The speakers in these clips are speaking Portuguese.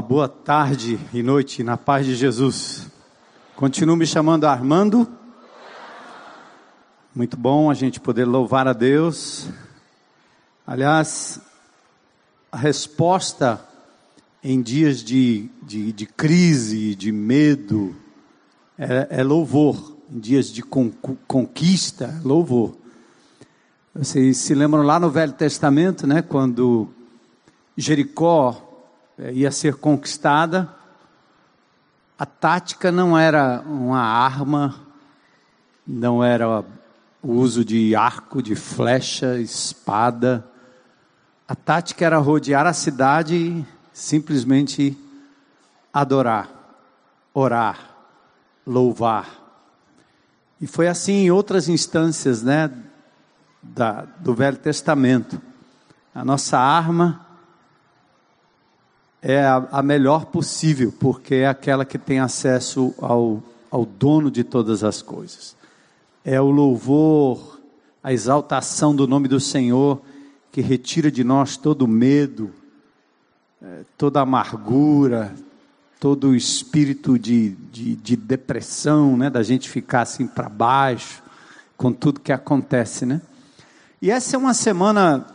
Uma boa tarde e noite na paz de Jesus. Continuo me chamando Armando. Muito bom a gente poder louvar a Deus. Aliás, a resposta em dias de, de, de crise, de medo, é, é, louvor. Em dias de con, conquista, é louvor. Vocês se lembram lá no Velho Testamento, né, quando Jericó ia ser conquistada, a tática não era uma arma, não era o uso de arco, de flecha, espada. A tática era rodear a cidade e simplesmente adorar, orar, louvar. E foi assim em outras instâncias, né, da, do Velho Testamento. A nossa arma é a, a melhor possível, porque é aquela que tem acesso ao, ao dono de todas as coisas. É o louvor, a exaltação do nome do Senhor que retira de nós todo medo, é, toda amargura, todo o espírito de, de, de depressão, né, da gente ficar assim para baixo com tudo que acontece, né? E essa é uma semana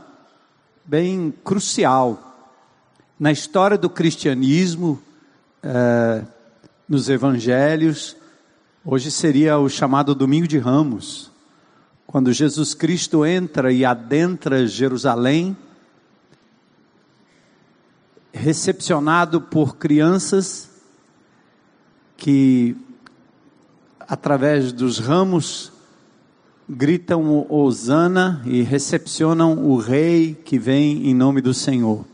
bem crucial na história do cristianismo, é, nos evangelhos, hoje seria o chamado Domingo de Ramos, quando Jesus Cristo entra e adentra Jerusalém, recepcionado por crianças que, através dos ramos, gritam Hosana e recepcionam o rei que vem em nome do Senhor.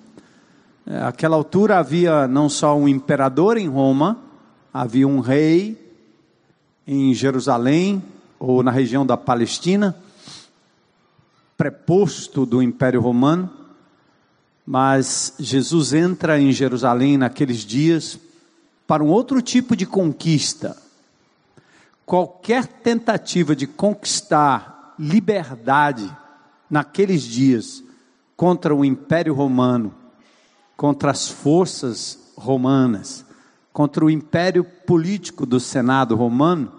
Aquela altura havia não só um imperador em Roma, havia um rei em Jerusalém ou na região da Palestina, preposto do Império Romano, mas Jesus entra em Jerusalém naqueles dias para um outro tipo de conquista. Qualquer tentativa de conquistar liberdade naqueles dias contra o Império Romano contra as forças romanas, contra o império político do Senado romano,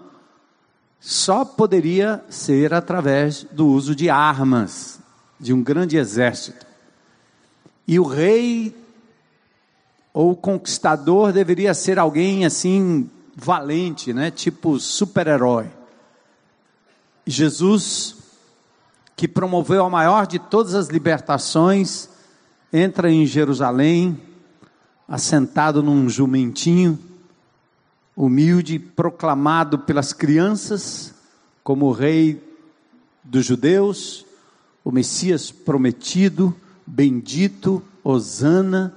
só poderia ser através do uso de armas, de um grande exército. E o rei ou conquistador deveria ser alguém assim valente, né? Tipo super-herói. Jesus, que promoveu a maior de todas as libertações, entra em Jerusalém, assentado num jumentinho, humilde, proclamado pelas crianças como o rei dos judeus, o Messias prometido, bendito, Hosana.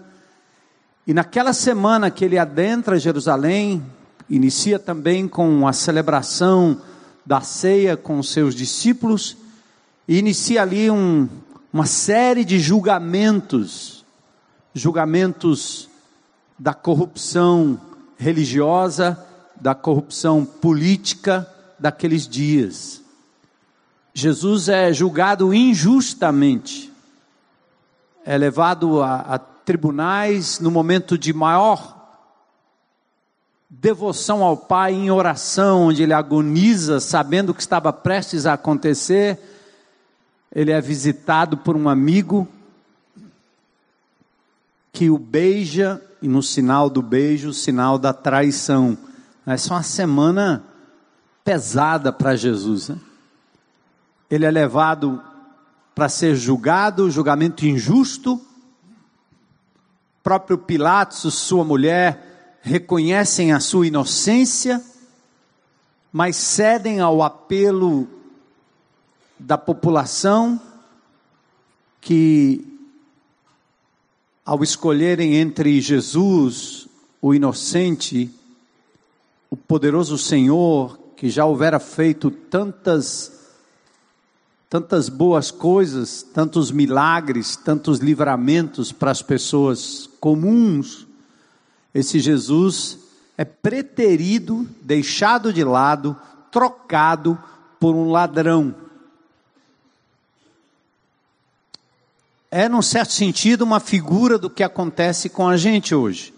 E naquela semana que ele adentra Jerusalém, inicia também com a celebração da ceia com seus discípulos, e inicia ali um, uma série de julgamentos, julgamentos da corrupção religiosa, da corrupção política daqueles dias. Jesus é julgado injustamente, é levado a, a tribunais no momento de maior devoção ao Pai em oração, onde ele agoniza, sabendo o que estava prestes a acontecer ele é visitado por um amigo que o beija, e no sinal do beijo, o sinal da traição. Essa é uma semana pesada para Jesus. Né? Ele é levado para ser julgado, julgamento injusto. O próprio Pilatos, sua mulher, reconhecem a sua inocência, mas cedem ao apelo da população que, ao escolherem entre Jesus, o inocente, o poderoso Senhor, que já houvera feito tantas tantas boas coisas, tantos milagres, tantos livramentos para as pessoas comuns, esse Jesus é preterido, deixado de lado, trocado por um ladrão. É, num certo sentido, uma figura do que acontece com a gente hoje.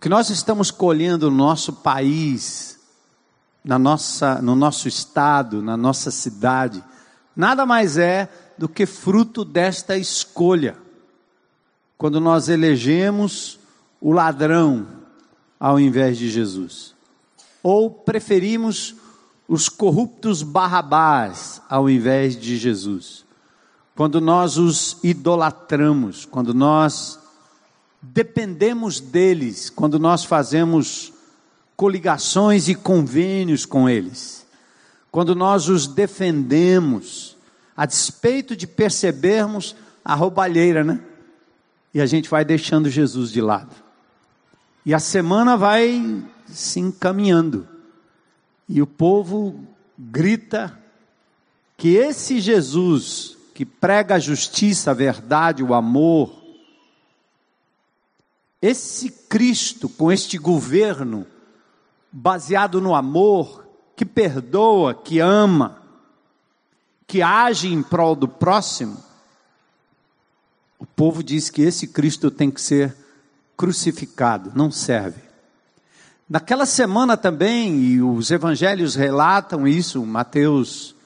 que nós estamos colhendo no nosso país, na nossa, no nosso estado, na nossa cidade, nada mais é do que fruto desta escolha. Quando nós elegemos o ladrão ao invés de Jesus, ou preferimos os corruptos barrabás ao invés de Jesus, quando nós os idolatramos, quando nós dependemos deles, quando nós fazemos coligações e convênios com eles, quando nós os defendemos, a despeito de percebermos a roubalheira, né? E a gente vai deixando Jesus de lado. E a semana vai se encaminhando. E o povo grita que esse Jesus que prega a justiça, a verdade, o amor, esse Cristo com este governo baseado no amor, que perdoa, que ama, que age em prol do próximo, o povo diz que esse Cristo tem que ser crucificado, não serve. Naquela semana também, e os evangelhos relatam isso, Mateus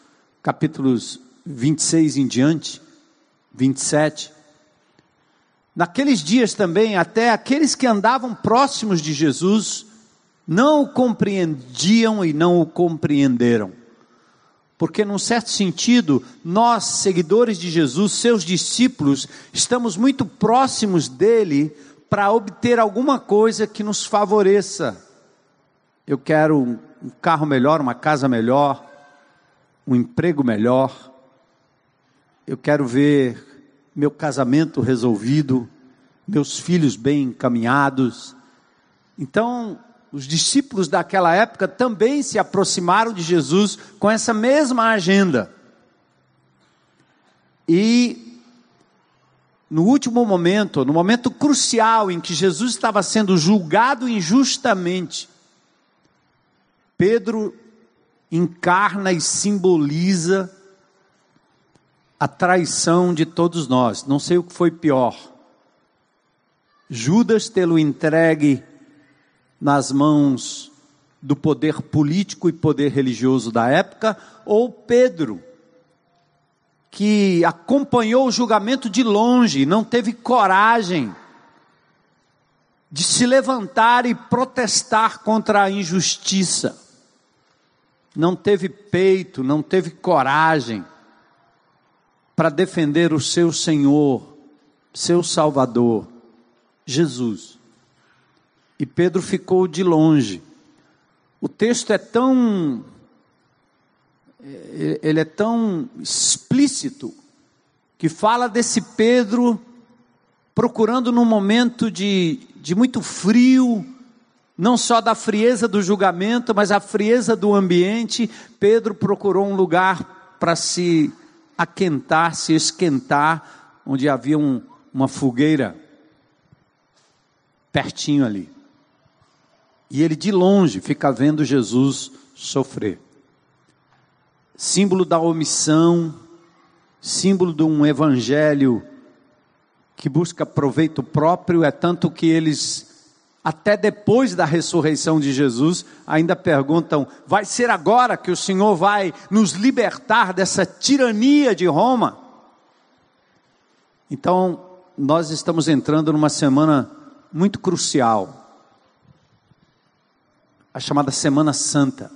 capítulos 26 em diante, 27. Naqueles dias também, até aqueles que andavam próximos de Jesus não o compreendiam e não o compreenderam. Porque, num certo sentido, nós, seguidores de Jesus, seus discípulos, estamos muito próximos dele para obter alguma coisa que nos favoreça. Eu quero um carro melhor, uma casa melhor, um emprego melhor. Eu quero ver meu casamento resolvido, meus filhos bem encaminhados. Então, os discípulos daquela época também se aproximaram de Jesus com essa mesma agenda. E no último momento, no momento crucial em que Jesus estava sendo julgado injustamente, Pedro encarna e simboliza a traição de todos nós. Não sei o que foi pior. Judas tê-lo entregue nas mãos do poder político e poder religioso da época, ou Pedro, que acompanhou o julgamento de longe, não teve coragem de se levantar e protestar contra a injustiça, não teve peito, não teve coragem para defender o seu Senhor, seu Salvador, Jesus. E Pedro ficou de longe. O texto é tão ele é tão explícito que fala desse Pedro procurando num momento de, de muito frio, não só da frieza do julgamento, mas a frieza do ambiente. Pedro procurou um lugar para se aquentar, se esquentar, onde havia um, uma fogueira pertinho ali. E ele de longe fica vendo Jesus sofrer. Símbolo da omissão, símbolo de um evangelho que busca proveito próprio, é tanto que eles até depois da ressurreição de Jesus, ainda perguntam: vai ser agora que o Senhor vai nos libertar dessa tirania de Roma? Então, nós estamos entrando numa semana muito crucial, a chamada Semana Santa.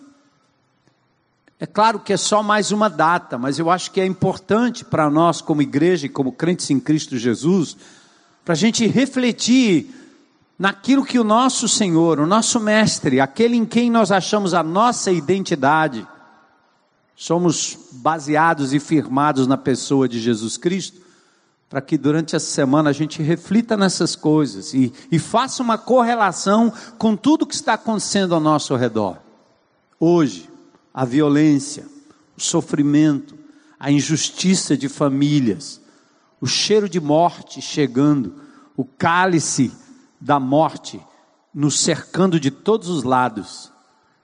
É claro que é só mais uma data, mas eu acho que é importante para nós, como igreja e como crentes em Cristo Jesus, para a gente refletir naquilo que o nosso Senhor, o nosso Mestre, aquele em quem nós achamos a nossa identidade, somos baseados e firmados na pessoa de Jesus Cristo, para que durante essa semana a gente reflita nessas coisas e, e faça uma correlação com tudo que está acontecendo ao nosso redor. Hoje, a violência, o sofrimento, a injustiça de famílias, o cheiro de morte chegando, o cálice da morte nos cercando de todos os lados,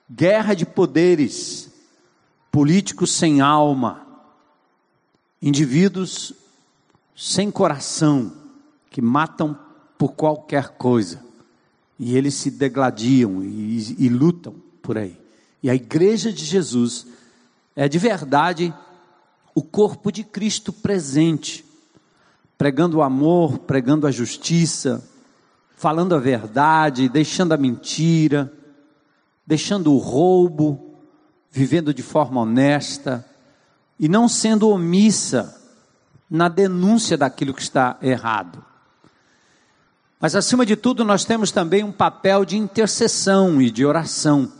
guerra de poderes, políticos sem alma, indivíduos sem coração, que matam por qualquer coisa. E eles se degladiam e, e lutam por aí. E a igreja de Jesus é de verdade o corpo de Cristo presente, pregando o amor, pregando a justiça, falando a verdade, deixando a mentira, deixando o roubo, vivendo de forma honesta e não sendo omissa na denúncia daquilo que está errado. Mas acima de tudo, nós temos também um papel de intercessão e de oração.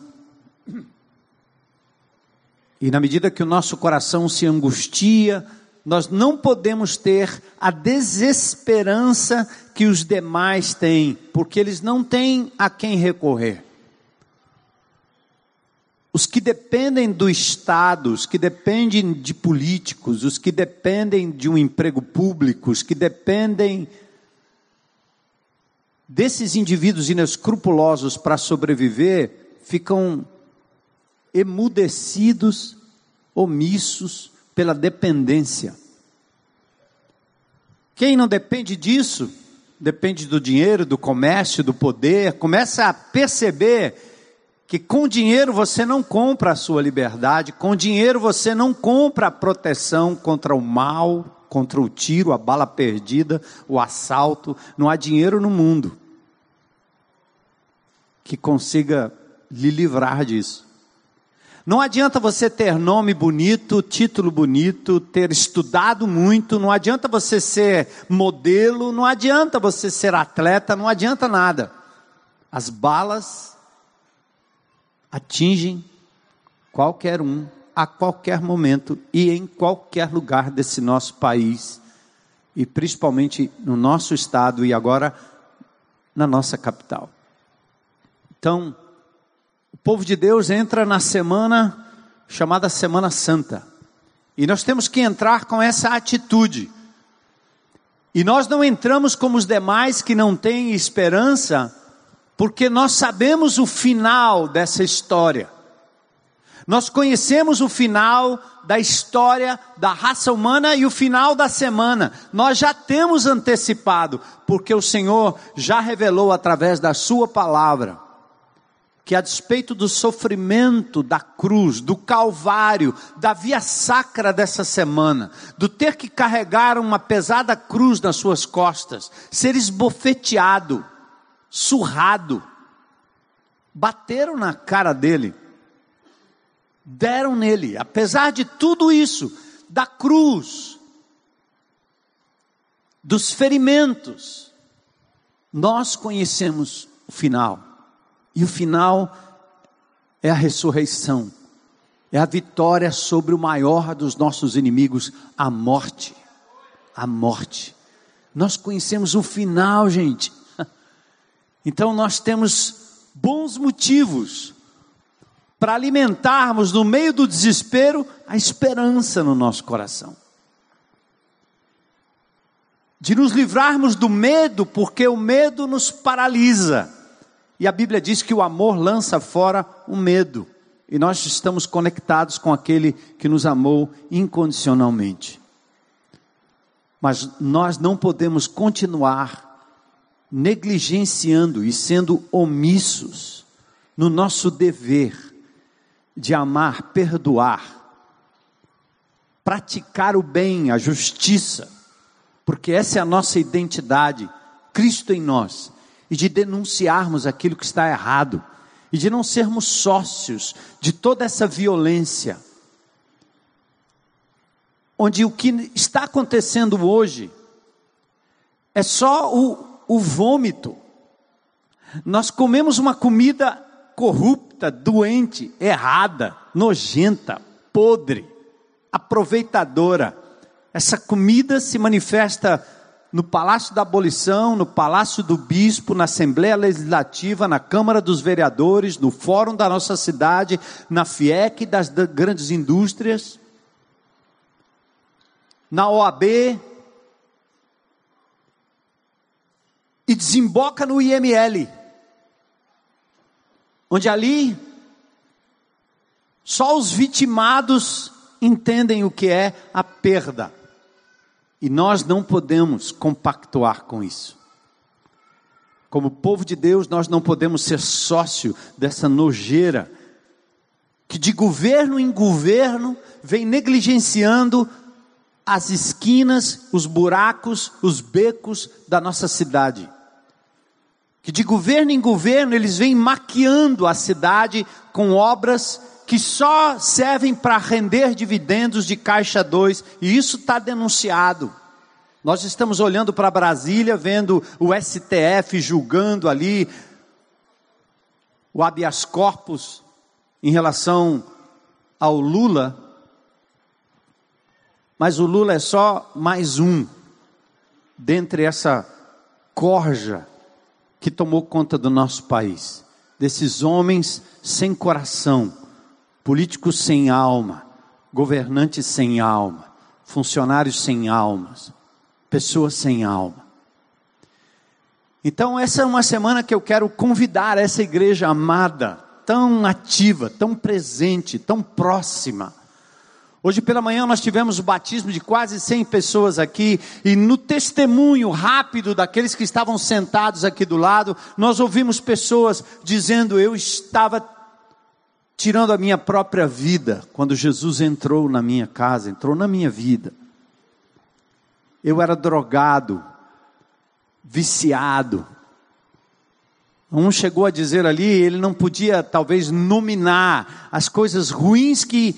E na medida que o nosso coração se angustia, nós não podemos ter a desesperança que os demais têm, porque eles não têm a quem recorrer. Os que dependem do Estado, os que dependem de políticos, os que dependem de um emprego público, os que dependem desses indivíduos inescrupulosos para sobreviver ficam emudecidos, omissos pela dependência. Quem não depende disso, depende do dinheiro, do comércio, do poder, começa a perceber que com dinheiro você não compra a sua liberdade, com dinheiro você não compra a proteção contra o mal, contra o tiro, a bala perdida, o assalto. Não há dinheiro no mundo que consiga lhe livrar disso. Não adianta você ter nome bonito, título bonito, ter estudado muito, não adianta você ser modelo, não adianta você ser atleta, não adianta nada. As balas atingem qualquer um a qualquer momento e em qualquer lugar desse nosso país, e principalmente no nosso estado e agora na nossa capital. Então, o povo de Deus entra na semana chamada Semana Santa, e nós temos que entrar com essa atitude. E nós não entramos como os demais que não têm esperança, porque nós sabemos o final dessa história. Nós conhecemos o final da história da raça humana e o final da semana. Nós já temos antecipado, porque o Senhor já revelou através da Sua palavra que a despeito do sofrimento da cruz, do calvário, da via sacra dessa semana, do ter que carregar uma pesada cruz nas suas costas, ser esbofeteado, surrado, bateram na cara dele deram nele, apesar de tudo isso, da cruz, dos ferimentos, nós conhecemos o final, e o final é a ressurreição, é a vitória sobre o maior dos nossos inimigos, a morte. A morte. Nós conhecemos o final, gente. Então nós temos bons motivos para alimentarmos no meio do desespero a esperança no nosso coração. De nos livrarmos do medo, porque o medo nos paralisa. E a Bíblia diz que o amor lança fora o medo. E nós estamos conectados com aquele que nos amou incondicionalmente. Mas nós não podemos continuar negligenciando e sendo omissos no nosso dever de amar, perdoar, praticar o bem, a justiça, porque essa é a nossa identidade, Cristo em nós, e de denunciarmos aquilo que está errado, e de não sermos sócios de toda essa violência, onde o que está acontecendo hoje é só o, o vômito. Nós comemos uma comida corrupta, doente, errada, nojenta, podre, aproveitadora. Essa comida se manifesta no Palácio da Abolição, no Palácio do Bispo, na Assembleia Legislativa, na Câmara dos Vereadores, no Fórum da nossa cidade, na FIEC das grandes indústrias, na OAB, e desemboca no IML onde ali só os vitimados entendem o que é a perda. E nós não podemos compactuar com isso. Como povo de Deus, nós não podemos ser sócio dessa nojeira que de governo em governo vem negligenciando as esquinas, os buracos, os becos da nossa cidade. Que de governo em governo eles vêm maquiando a cidade com obras que só servem para render dividendos de caixa 2, e isso está denunciado. Nós estamos olhando para Brasília, vendo o STF julgando ali o habeas corpus em relação ao Lula, mas o Lula é só mais um dentre essa corja que tomou conta do nosso país, desses homens sem coração, políticos sem alma, governantes sem alma, funcionários sem almas, pessoas sem alma. Então, essa é uma semana que eu quero convidar essa igreja amada, tão ativa, tão presente, tão próxima. Hoje pela manhã nós tivemos o batismo de quase 100 pessoas aqui, e no testemunho rápido daqueles que estavam sentados aqui do lado, nós ouvimos pessoas dizendo: Eu estava tirando a minha própria vida quando Jesus entrou na minha casa, entrou na minha vida. Eu era drogado, viciado. Um chegou a dizer ali, ele não podia talvez nominar as coisas ruins que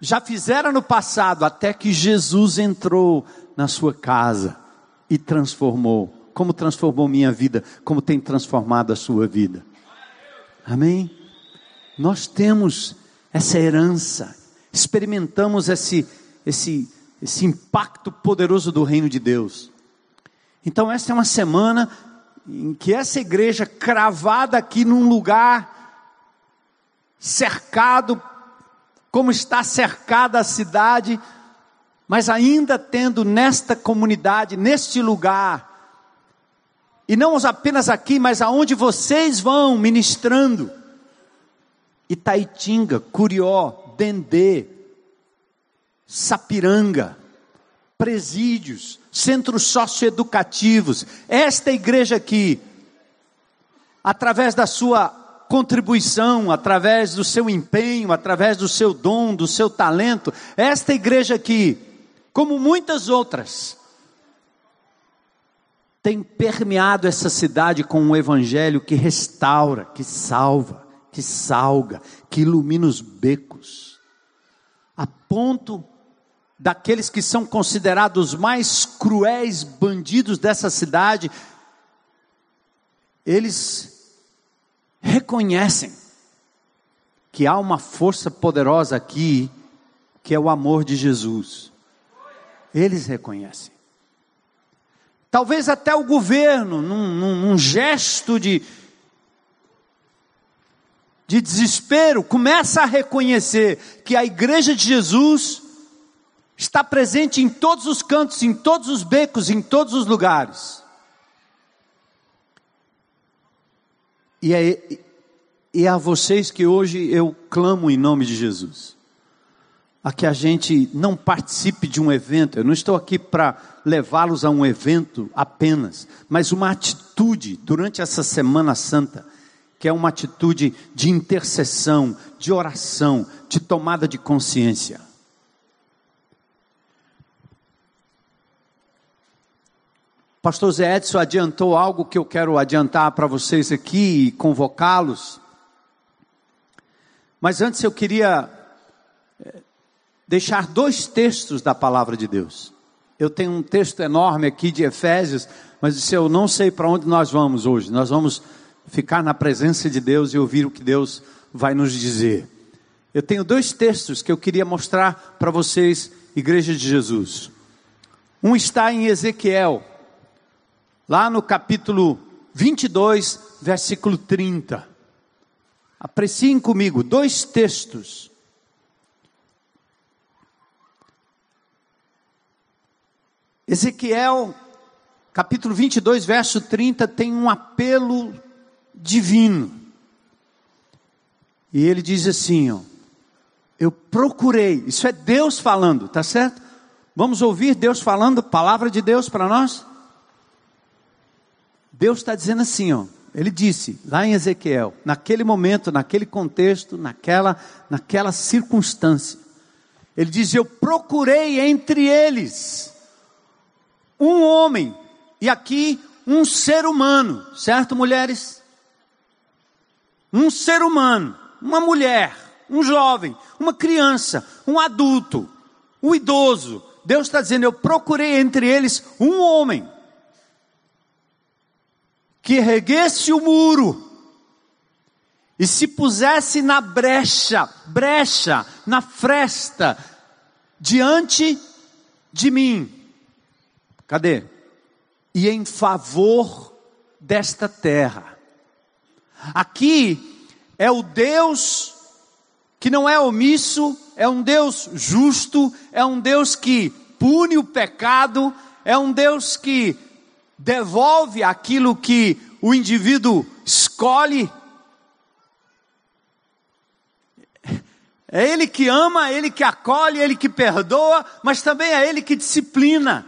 já fizeram no passado, até que Jesus entrou na sua casa e transformou. Como transformou minha vida, como tem transformado a sua vida. Amém? Nós temos essa herança, experimentamos esse, esse esse impacto poderoso do reino de Deus. Então, essa é uma semana em que essa igreja, cravada aqui num lugar, cercado, como está cercada a cidade, mas ainda tendo nesta comunidade, neste lugar, e não apenas aqui, mas aonde vocês vão ministrando, Itaitinga, Curió, Dendê, Sapiranga, presídios, centros socioeducativos. Esta igreja aqui, através da sua contribuição, através do seu empenho, através do seu dom, do seu talento, esta igreja aqui, como muitas outras, tem permeado essa cidade com um evangelho que restaura, que salva, que salga, que ilumina os becos, a ponto daqueles que são considerados mais cruéis bandidos dessa cidade, eles reconhecem que há uma força poderosa aqui, que é o amor de Jesus. Eles reconhecem. Talvez até o governo, num, num, num gesto de, de desespero, começa a reconhecer que a igreja de Jesus está presente em todos os cantos, em todos os becos, em todos os lugares. E é, e é a vocês que hoje eu clamo em nome de Jesus. A que a gente não participe de um evento, eu não estou aqui para levá-los a um evento apenas, mas uma atitude durante essa Semana Santa, que é uma atitude de intercessão, de oração, de tomada de consciência. Pastor Zé Edson adiantou algo que eu quero adiantar para vocês aqui e convocá-los. Mas antes eu queria eh, deixar dois textos da palavra de Deus. Eu tenho um texto enorme aqui de Efésios, mas eu não sei para onde nós vamos hoje. Nós vamos ficar na presença de Deus e ouvir o que Deus vai nos dizer. Eu tenho dois textos que eu queria mostrar para vocês, Igreja de Jesus. Um está em Ezequiel, lá no capítulo 22, versículo 30. Apreciem comigo dois textos. Ezequiel, capítulo 22, verso 30, tem um apelo divino. E ele diz assim: ó, Eu procurei, isso é Deus falando, tá certo? Vamos ouvir Deus falando, palavra de Deus para nós? Deus está dizendo assim, ó. Ele disse lá em Ezequiel, naquele momento, naquele contexto, naquela, naquela circunstância, ele diz: Eu procurei entre eles um homem, e aqui um ser humano, certo, mulheres? Um ser humano, uma mulher, um jovem, uma criança, um adulto, um idoso. Deus está dizendo: Eu procurei entre eles um homem que erguesse o muro e se pusesse na brecha, brecha, na fresta, diante de mim. Cadê? E em favor desta terra. Aqui é o Deus que não é omisso, é um Deus justo, é um Deus que pune o pecado, é um Deus que devolve aquilo que o indivíduo escolhe. É Ele que ama, é Ele que acolhe, é Ele que perdoa, mas também é Ele que disciplina.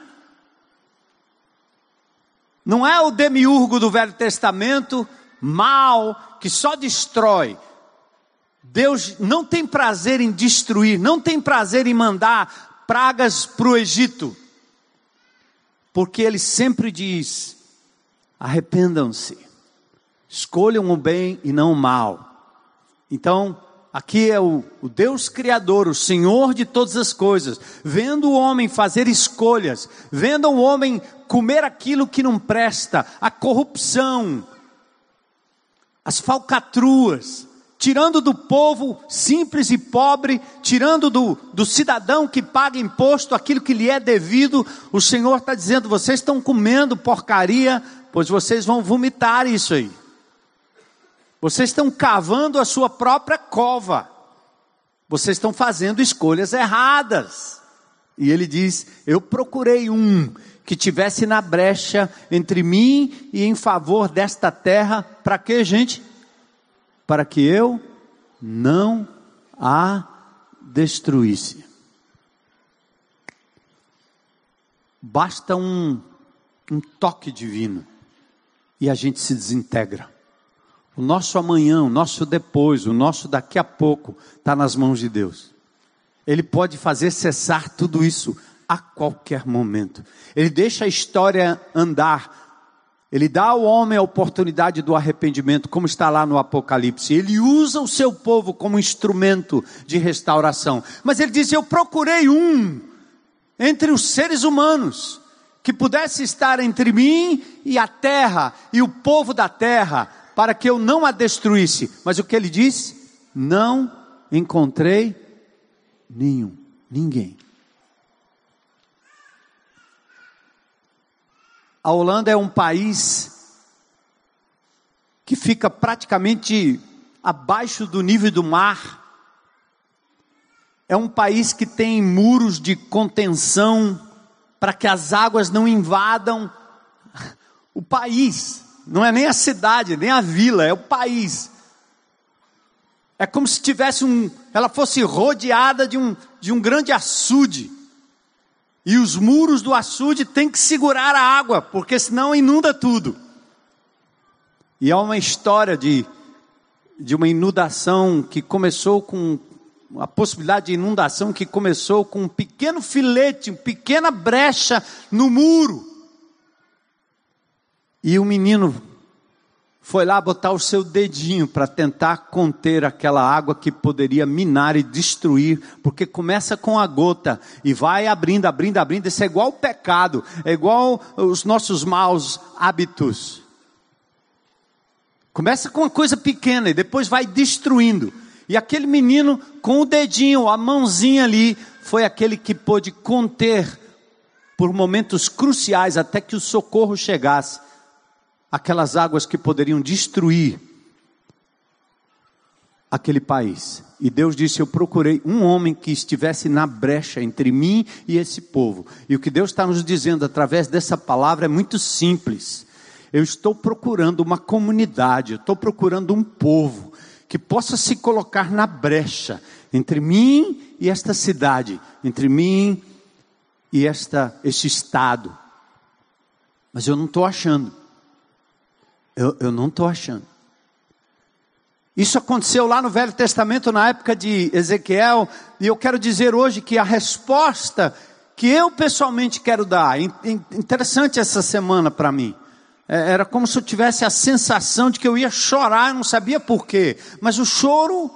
Não é o demiurgo do Velho Testamento, mal, que só destrói. Deus não tem prazer em destruir, não tem prazer em mandar pragas para o Egito porque ele sempre diz: arrependam-se, escolham o bem e não o mal. Então, aqui é o, o, Deus Criador, o Senhor de todas as coisas, vendo o homem fazer escolhas, vendo o homem comer aquilo que não presta, a corrupção, as falcatruas, tirando do povo simples e pobre, tirando do, do cidadão que paga imposto aquilo que lhe é devido, o Senhor está dizendo: vocês estão comendo porcaria, pois vocês vão vomitar isso aí. Vocês estão cavando a sua própria cova. Vocês estão fazendo escolhas erradas. E ele diz: Eu procurei um que tivesse na brecha entre mim e em favor desta terra, para quê, gente? para que eu não a destruísse. Basta um, um toque divino e a gente se desintegra. O nosso amanhã, o nosso depois, o nosso daqui a pouco está nas mãos de Deus. Ele pode fazer cessar tudo isso a qualquer momento. Ele deixa a história andar ele dá ao homem a oportunidade do arrependimento, como está lá no Apocalipse. Ele usa o seu povo como instrumento de restauração. Mas ele diz: Eu procurei um entre os seres humanos que pudesse estar entre mim e a terra e o povo da terra, para que eu não a destruísse. Mas o que ele diz? Não encontrei nenhum, ninguém. A Holanda é um país que fica praticamente abaixo do nível do mar. É um país que tem muros de contenção para que as águas não invadam o país. Não é nem a cidade, nem a vila, é o país. É como se tivesse um, ela fosse rodeada de um, de um grande açude. E os muros do açude têm que segurar a água, porque senão inunda tudo. E há uma história de, de uma inundação que começou com a possibilidade de inundação que começou com um pequeno filete, uma pequena brecha no muro. E o menino foi lá botar o seu dedinho para tentar conter aquela água que poderia minar e destruir, porque começa com a gota e vai abrindo, abrindo, abrindo. Isso é igual o pecado, é igual os nossos maus hábitos. Começa com uma coisa pequena e depois vai destruindo. E aquele menino com o dedinho, a mãozinha ali, foi aquele que pôde conter por momentos cruciais até que o socorro chegasse aquelas águas que poderiam destruir aquele país. E Deus disse: Eu procurei um homem que estivesse na brecha entre mim e esse povo. E o que Deus está nos dizendo através dessa palavra é muito simples. Eu estou procurando uma comunidade, eu estou procurando um povo que possa se colocar na brecha entre mim e esta cidade, entre mim e esta, este estado. Mas eu não estou achando. Eu, eu não estou achando. Isso aconteceu lá no Velho Testamento, na época de Ezequiel, e eu quero dizer hoje que a resposta que eu pessoalmente quero dar, interessante essa semana para mim, é, era como se eu tivesse a sensação de que eu ia chorar, eu não sabia porquê, mas o choro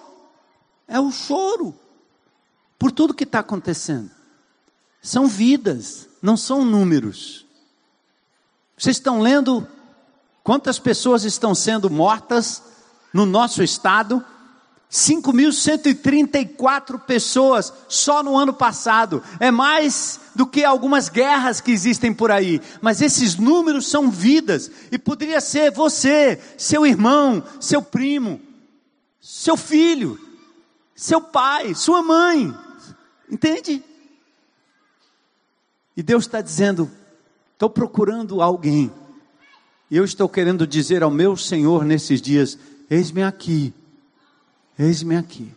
é o choro, por tudo que está acontecendo. São vidas, não são números. Vocês estão lendo quantas pessoas estão sendo mortas no nosso estado, 5.134 pessoas só no ano passado. É mais do que algumas guerras que existem por aí. Mas esses números são vidas. E poderia ser você, seu irmão, seu primo, seu filho, seu pai, sua mãe. Entende? E Deus está dizendo: estou procurando alguém. Eu estou querendo dizer ao meu Senhor nesses dias: Eis-me aqui, eis-me aqui.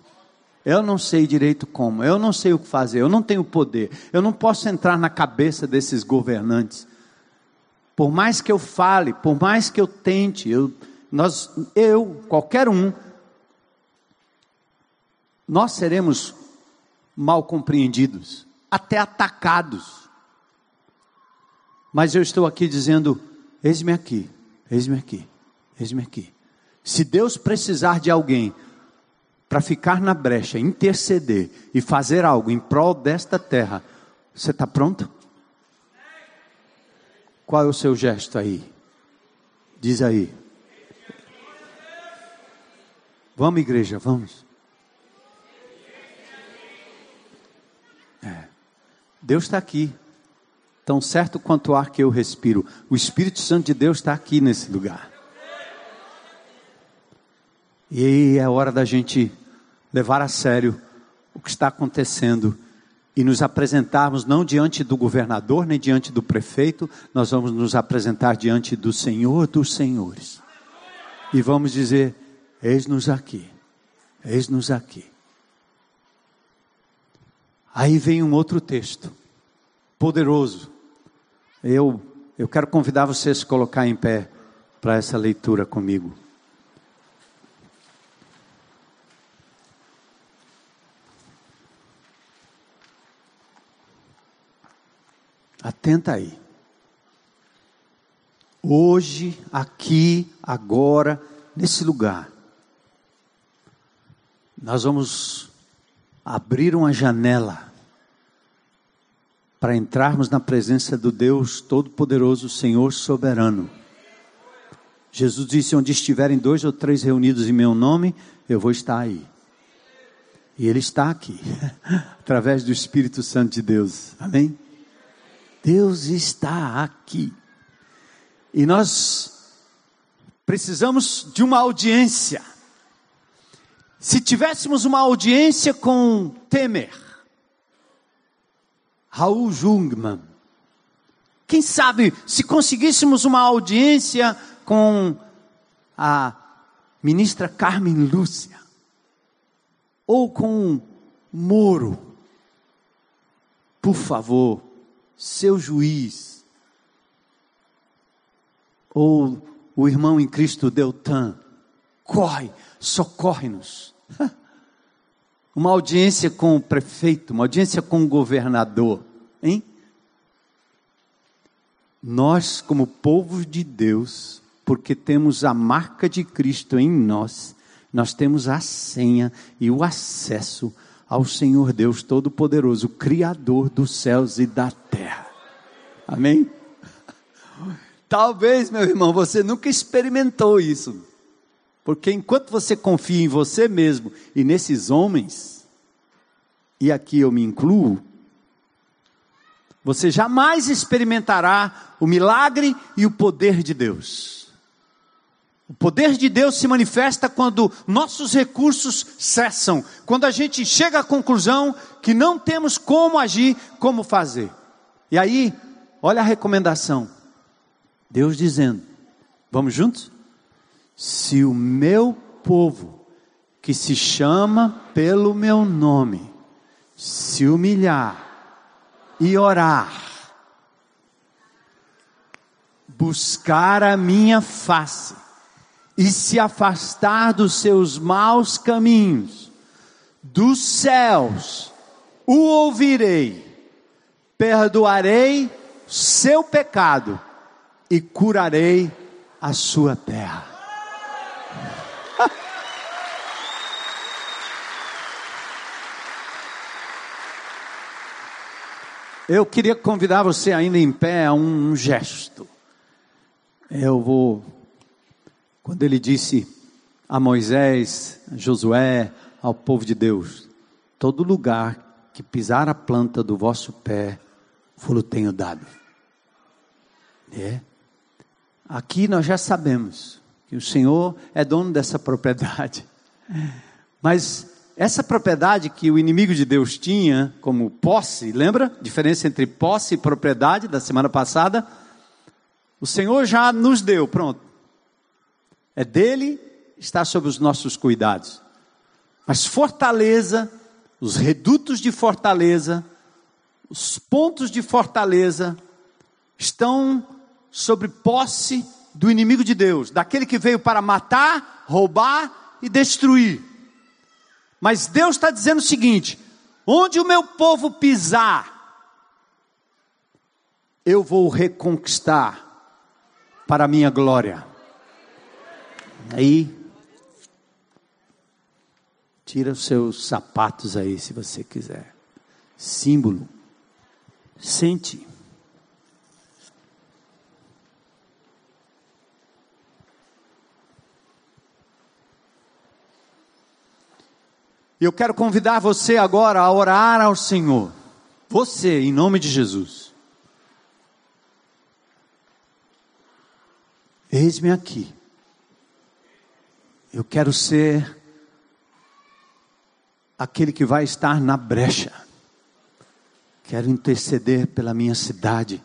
Eu não sei direito como, eu não sei o que fazer, eu não tenho poder, eu não posso entrar na cabeça desses governantes. Por mais que eu fale, por mais que eu tente, eu, nós, eu, qualquer um, nós seremos mal compreendidos, até atacados. Mas eu estou aqui dizendo: eis-me aqui, eis-me aqui, eis-me aqui. Se Deus precisar de alguém para ficar na brecha, interceder e fazer algo em prol desta terra, você está pronto? Qual é o seu gesto aí? Diz aí. Vamos, igreja, vamos. É. Deus está aqui, tão certo quanto o ar que eu respiro. O Espírito Santo de Deus está aqui nesse lugar. E é hora da gente levar a sério o que está acontecendo e nos apresentarmos não diante do governador nem diante do prefeito, nós vamos nos apresentar diante do Senhor dos Senhores. E vamos dizer: Eis-nos aqui, eis-nos aqui. Aí vem um outro texto, poderoso. Eu, eu quero convidar vocês a se colocar em pé para essa leitura comigo. Atenta aí. Hoje, aqui, agora, nesse lugar, nós vamos abrir uma janela para entrarmos na presença do Deus Todo-Poderoso, Senhor Soberano. Jesus disse: Onde estiverem dois ou três reunidos em meu nome, eu vou estar aí. E Ele está aqui, através do Espírito Santo de Deus. Amém? Deus está aqui. E nós precisamos de uma audiência. Se tivéssemos uma audiência com Temer, Raul Jungmann, quem sabe se conseguíssemos uma audiência com a ministra Carmen Lúcia, ou com Moro, por favor, seu juiz, ou o irmão em Cristo Deltan, corre, socorre-nos. Uma audiência com o prefeito, uma audiência com o governador, hein? Nós, como povo de Deus, porque temos a marca de Cristo em nós, nós temos a senha e o acesso ao Senhor Deus Todo-Poderoso, Criador dos céus e da terra. Amém? Talvez, meu irmão, você nunca experimentou isso. Porque enquanto você confia em você mesmo e nesses homens, e aqui eu me incluo, você jamais experimentará o milagre e o poder de Deus. O poder de Deus se manifesta quando nossos recursos cessam, quando a gente chega à conclusão que não temos como agir, como fazer. E aí, olha a recomendação. Deus dizendo: Vamos juntos? Se o meu povo, que se chama pelo meu nome, se humilhar e orar, buscar a minha face, e se afastar dos seus maus caminhos, dos céus o ouvirei, perdoarei seu pecado e curarei a sua terra. Eu queria convidar você ainda em pé a um, gesto. Eu vou, quando ele disse a Moisés, a Josué, ao povo de Deus: todo lugar que pisar a planta do vosso pé, vou tenho dado. É. Aqui nós já sabemos que o Senhor é dono dessa propriedade. Mas essa propriedade que o inimigo de Deus tinha como posse, lembra? Diferença entre posse e propriedade da semana passada. O Senhor já nos deu, pronto. É dele, está sob os nossos cuidados. Mas fortaleza, os redutos de fortaleza, os pontos de fortaleza estão sobre posse do inimigo de Deus, daquele que veio para matar, roubar e destruir. Mas Deus está dizendo o seguinte: onde o meu povo pisar, eu vou reconquistar para a minha glória. Aí, tira os seus sapatos aí, se você quiser. Símbolo. Sente. Eu quero convidar você agora a orar ao Senhor. Você, em nome de Jesus. Eis-me aqui. Eu quero ser aquele que vai estar na brecha. Quero interceder pela minha cidade,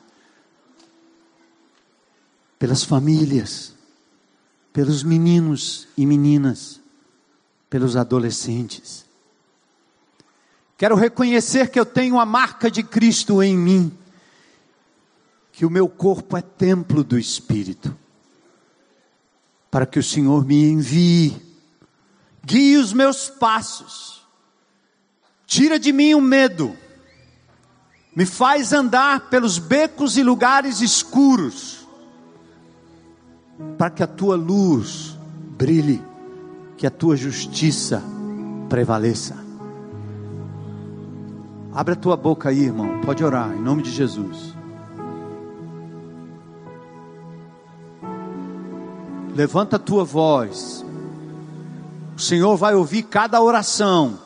pelas famílias, pelos meninos e meninas pelos adolescentes. Quero reconhecer que eu tenho a marca de Cristo em mim, que o meu corpo é templo do Espírito, para que o Senhor me envie, guie os meus passos, tira de mim o medo, me faz andar pelos becos e lugares escuros, para que a tua luz brilhe que a tua justiça prevaleça. Abre a tua boca aí, irmão. Pode orar, em nome de Jesus. Levanta a tua voz. O Senhor vai ouvir cada oração.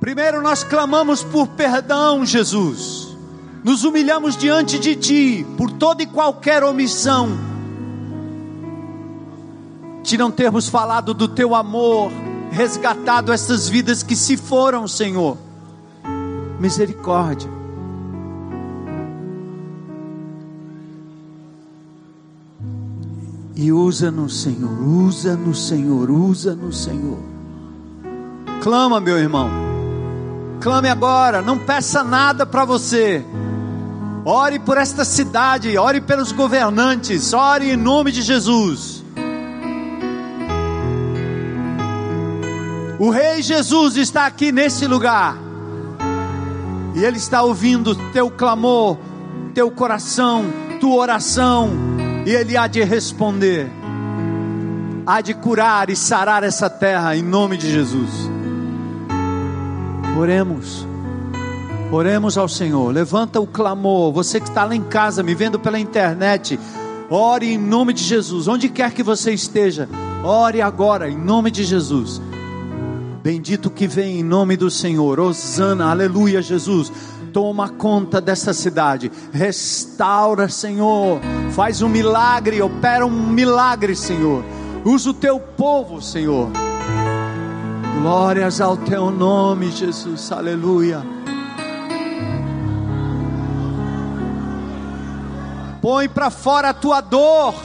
Primeiro nós clamamos por perdão, Jesus. Nos humilhamos diante de Ti por toda e qualquer omissão de não termos falado do teu amor, resgatado essas vidas que se foram, Senhor. Misericórdia. E usa-nos, Senhor, usa-nos, Senhor, usa-nos, Senhor. Clama, meu irmão. Clame agora, não peça nada para você. Ore por esta cidade, ore pelos governantes, ore em nome de Jesus. O Rei Jesus está aqui nesse lugar. E Ele está ouvindo teu clamor, teu coração, tua oração. E Ele há de responder. Há de curar e sarar essa terra em nome de Jesus. Oremos. Oremos ao Senhor. Levanta o clamor. Você que está lá em casa, me vendo pela internet. Ore em nome de Jesus. Onde quer que você esteja, ore agora em nome de Jesus. Bendito que vem em nome do Senhor. Osana, aleluia, Jesus. Toma conta dessa cidade. Restaura, Senhor. Faz um milagre, opera um milagre, Senhor. Usa o teu povo, Senhor. Glórias ao teu nome, Jesus. Aleluia. Põe para fora a tua dor,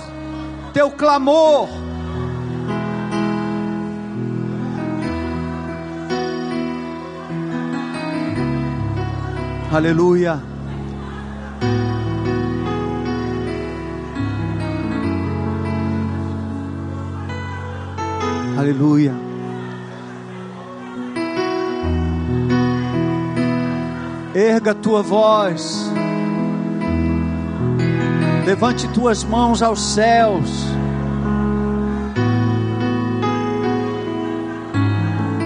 teu clamor Aleluia. Aleluia. Erga tua voz. Levante tuas mãos aos céus.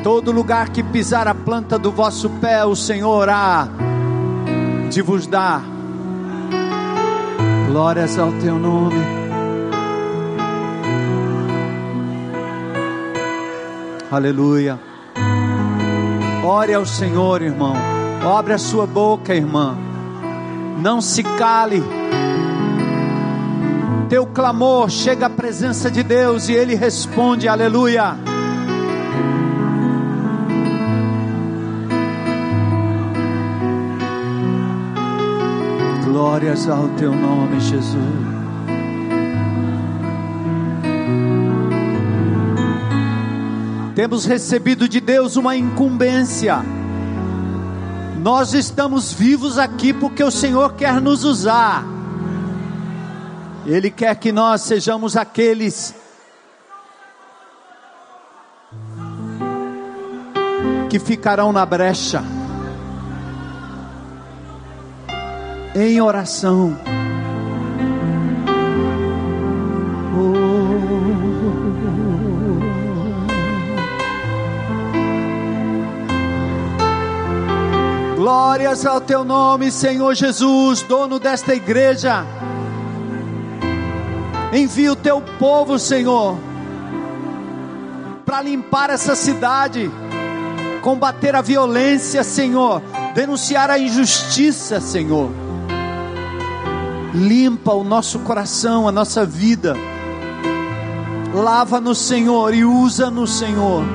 Todo lugar que pisar a planta do vosso pé, o Senhor há. Ah, de vos dar. Glórias ao teu nome. Aleluia. Ore ao Senhor, irmão. Abre a sua boca, irmã. Não se cale. Teu clamor chega à presença de Deus e Ele responde, aleluia. Glórias ao teu nome, Jesus. Temos recebido de Deus uma incumbência. Nós estamos vivos aqui porque o Senhor quer nos usar. Ele quer que nós sejamos aqueles que ficarão na brecha em oração. Glórias ao teu nome, Senhor Jesus, dono desta igreja. Envia o teu povo, Senhor, para limpar essa cidade, combater a violência, Senhor, denunciar a injustiça, Senhor. Limpa o nosso coração, a nossa vida. Lava no Senhor e usa no Senhor.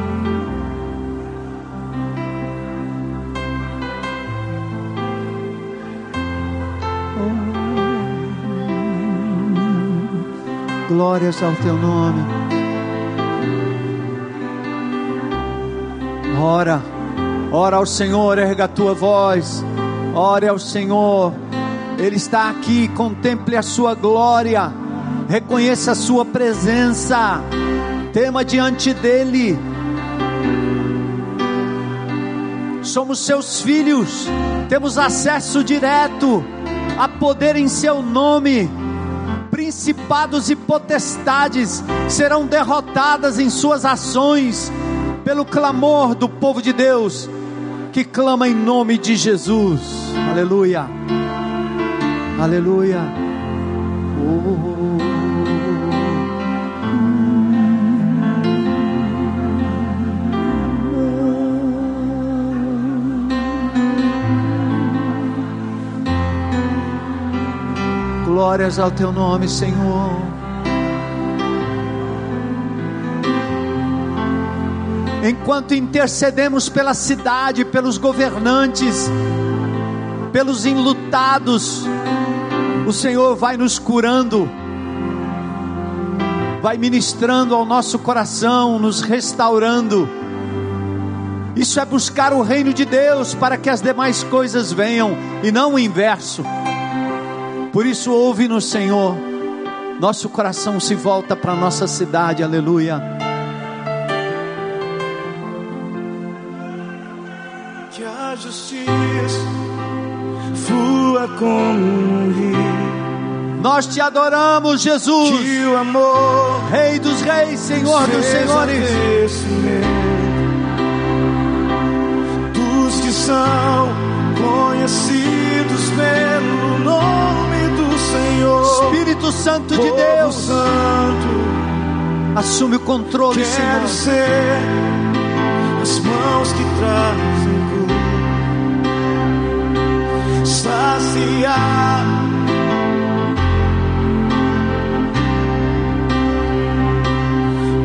Glórias ao teu nome. Ora, ora ao Senhor, erga a tua voz. Ore ao Senhor. Ele está aqui, contemple a sua glória. Reconheça a sua presença. Tema diante dele. Somos seus filhos. Temos acesso direto a poder em seu nome principados e potestades serão derrotadas em suas ações, pelo clamor do povo de Deus, que clama em nome de Jesus. Aleluia, aleluia. Oh. Glórias ao teu nome, Senhor. Enquanto intercedemos pela cidade, pelos governantes, pelos enlutados, o Senhor vai nos curando, vai ministrando ao nosso coração, nos restaurando. Isso é buscar o reino de Deus para que as demais coisas venham e não o inverso. Por isso, ouve no Senhor. Nosso coração se volta para a nossa cidade, aleluia. Que a justiça Nós te adoramos, Jesus. Que o amor, Rei dos Reis, Senhor dos Senhores. Dos que são conhecidos pelo nome do Senhor. Espírito Santo de Deus, Santo, assume o controle, quero Senhor. ser as mãos que trazem Saciar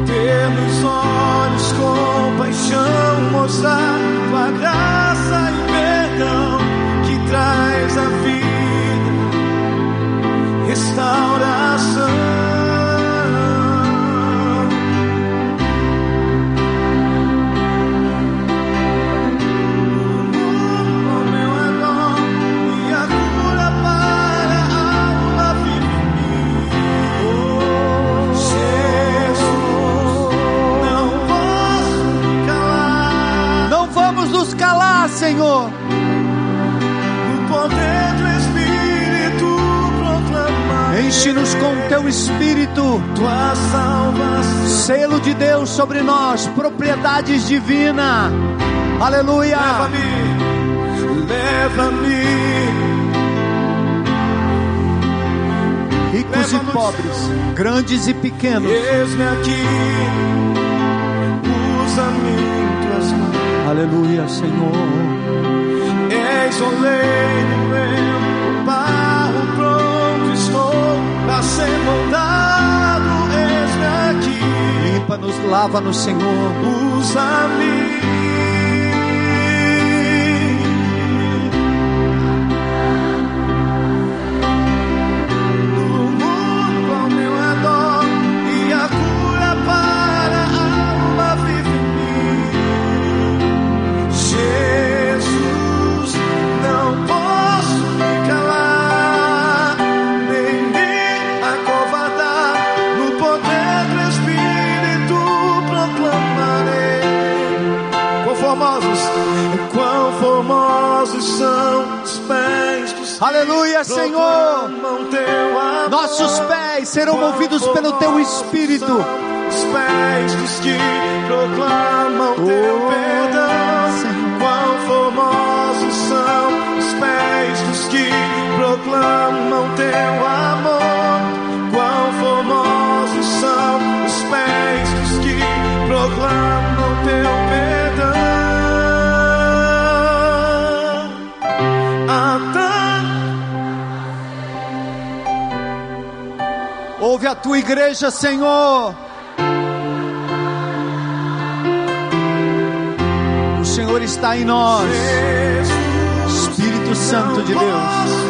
ter nos olhos compaixão, mostrar tua graça e perdão que traz a vida, restauração. No poder do Espírito proclamar. Enche-nos com teu espírito, tua salvação. selo de Deus sobre nós, propriedades divinas. Aleluia. Leva-me, leva-me. Ricos e pobres, grandes e pequenos. Eis-me aqui, usa-me em tuas mãos. Aleluia, Senhor. Eis o leito eu, barro pronto estou a ser moldado. Eis-me aqui, Limpa-nos, lava-nos, Senhor. usa-me. Senhor. Nossos pés serão movidos pelo teu espírito. Os pés dos que proclamam teu Oh, perdão. Senhor. Quão formosos são os pés dos que proclamam teu amor. Quão formosos são os pés dos que proclamam Ouve a tua igreja, Senhor. O Senhor está em nós. Espírito Santo de Deus.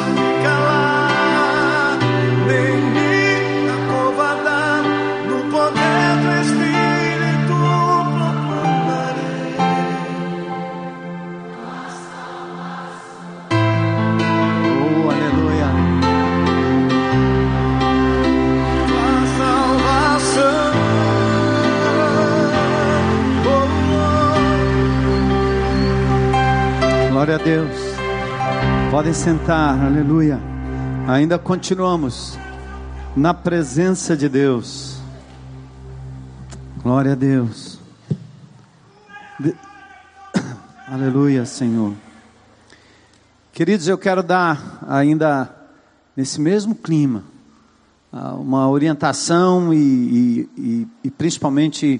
Glória a Deus. Podem sentar, aleluia. Ainda continuamos na presença de Deus. Glória a Deus. De- Aleluia, Senhor. Queridos, eu quero dar ainda nesse mesmo clima ah, uma orientação e, e- e- e principalmente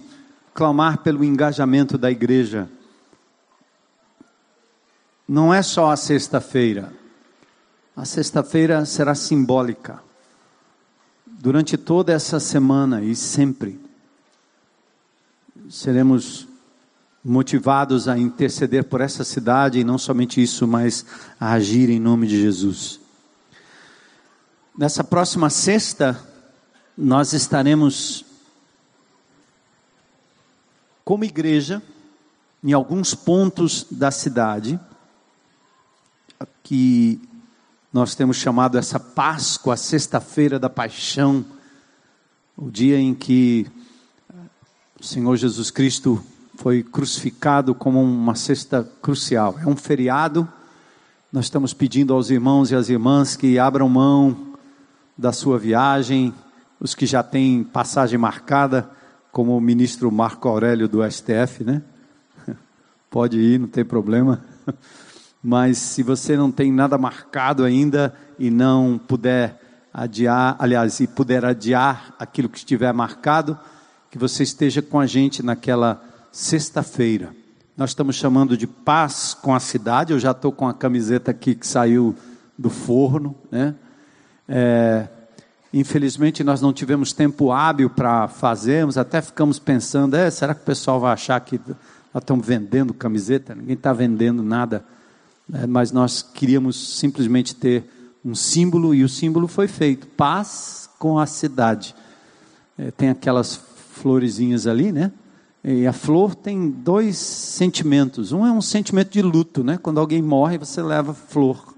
clamar pelo engajamento da igreja não é só a sexta-feira. A sexta-feira será simbólica. Durante toda essa semana e sempre seremos motivados a interceder por essa cidade e não somente isso, mas a agir em nome de Jesus. Nessa próxima sexta, nós estaremos como igreja em alguns pontos da cidade que nós temos chamado essa Páscoa, a sexta-feira da paixão, o dia em que o Senhor Jesus Cristo foi crucificado como uma sexta crucial. É um feriado. Nós estamos pedindo aos irmãos e às irmãs que abram mão da sua viagem, os que já têm passagem marcada, como o ministro Marco Aurélio do STF, né? Pode ir, não tem problema. Mas se você não tem nada marcado ainda e não puder adiar, aliás, e puder adiar aquilo que estiver marcado, que você esteja com a gente naquela sexta-feira. Nós estamos chamando de paz com a cidade. Eu já estou com a camiseta aqui que saiu do forno, né? É, infelizmente nós não tivemos tempo hábil para fazermos, até ficamos pensando, é, será que o pessoal vai achar que nós estamos vendendo camiseta? Ninguém está vendendo nada. É, mas nós queríamos simplesmente ter um símbolo e o símbolo foi feito, paz com a cidade. É, tem aquelas florezinhas ali, né? E a flor tem dois sentimentos. Um é um sentimento de luto, né? Quando alguém morre, você leva flor.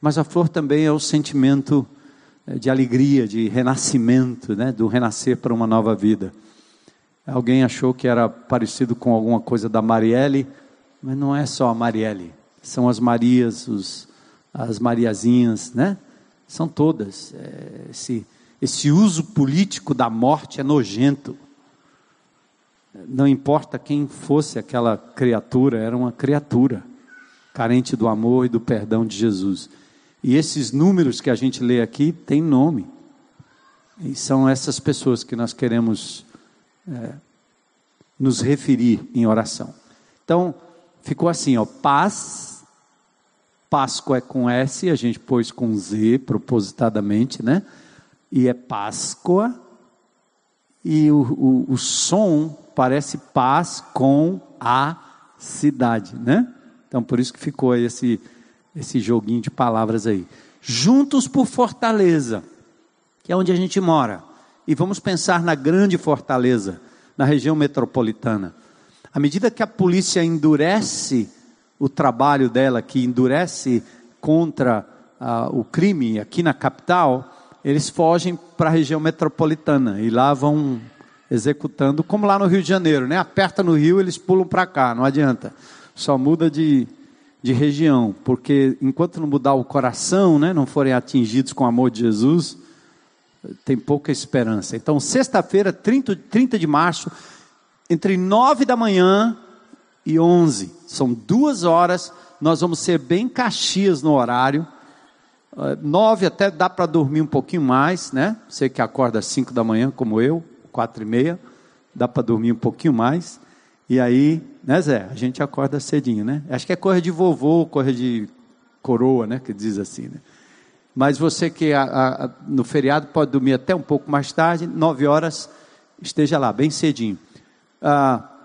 Mas a flor também é o sentimento eh, de alegria, de renascimento, né? Do renascer para uma nova vida. Alguém achou que era parecido com alguma coisa da Marielle, mas não é só a Marielle. São as Marias, os as Mariazinhas, né? São todas. É, esse, esse uso político da morte é nojento. Não importa quem fosse aquela criatura, era uma criatura carente do amor e do perdão de Jesus. E esses números que a gente lê aqui têm nome. E são essas pessoas que nós queremos é, nos referir em oração. Então, ficou assim, ó, paz, Páscoa é com S, a gente pôs com Z propositadamente, né? E é Páscoa, e o, o, o som parece paz com a cidade, né? Então, por isso que ficou esse, esse joguinho de palavras aí. Juntos por Fortaleza que é onde a gente mora. E vamos pensar na grande fortaleza, na região metropolitana. À medida que a polícia endurece o trabalho dela, que endurece contra ah, o crime aqui na capital, eles fogem para a região metropolitana e lá vão executando, como lá no Rio de Janeiro, né? Aperta no Rio, eles pulam para cá, não adianta. Só muda de, de região, porque enquanto não mudar o coração, né, não forem atingidos com o amor de Jesus, tem pouca esperança. Então, sexta-feira, 30, 30 de março, entre 9 da manhã e 11, são duas horas, nós vamos ser bem caxias no horário. Uh, nove até dá para dormir um pouquinho mais, né? Você que acorda às 5 da manhã, como eu, quatro e meia, dá para dormir um pouquinho mais. E aí, né, Zé? A gente acorda cedinho, né? Acho que é correr de vovô, correr de coroa, né? Que diz assim, né? Mas você que a, a, no feriado pode dormir até um pouco mais tarde, nove horas, esteja lá, bem cedinho. Ah,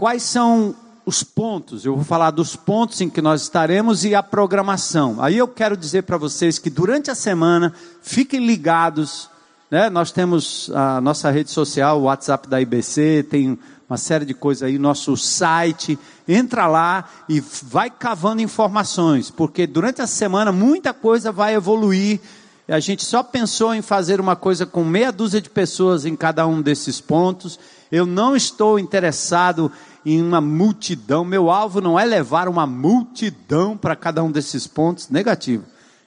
quais são os pontos? Eu vou falar dos pontos em que nós estaremos e a programação. Aí eu quero dizer para vocês que durante a semana, fiquem ligados. Né? Nós temos a nossa rede social, o WhatsApp da IBC, tem uma série de coisas aí, nosso site, entra lá e vai cavando informações, porque durante a semana muita coisa vai evoluir. A gente só pensou em fazer uma coisa com meia dúzia de pessoas em cada um desses pontos. Eu não estou interessado em uma multidão. Meu alvo não é levar uma multidão para cada um desses pontos. Negativo.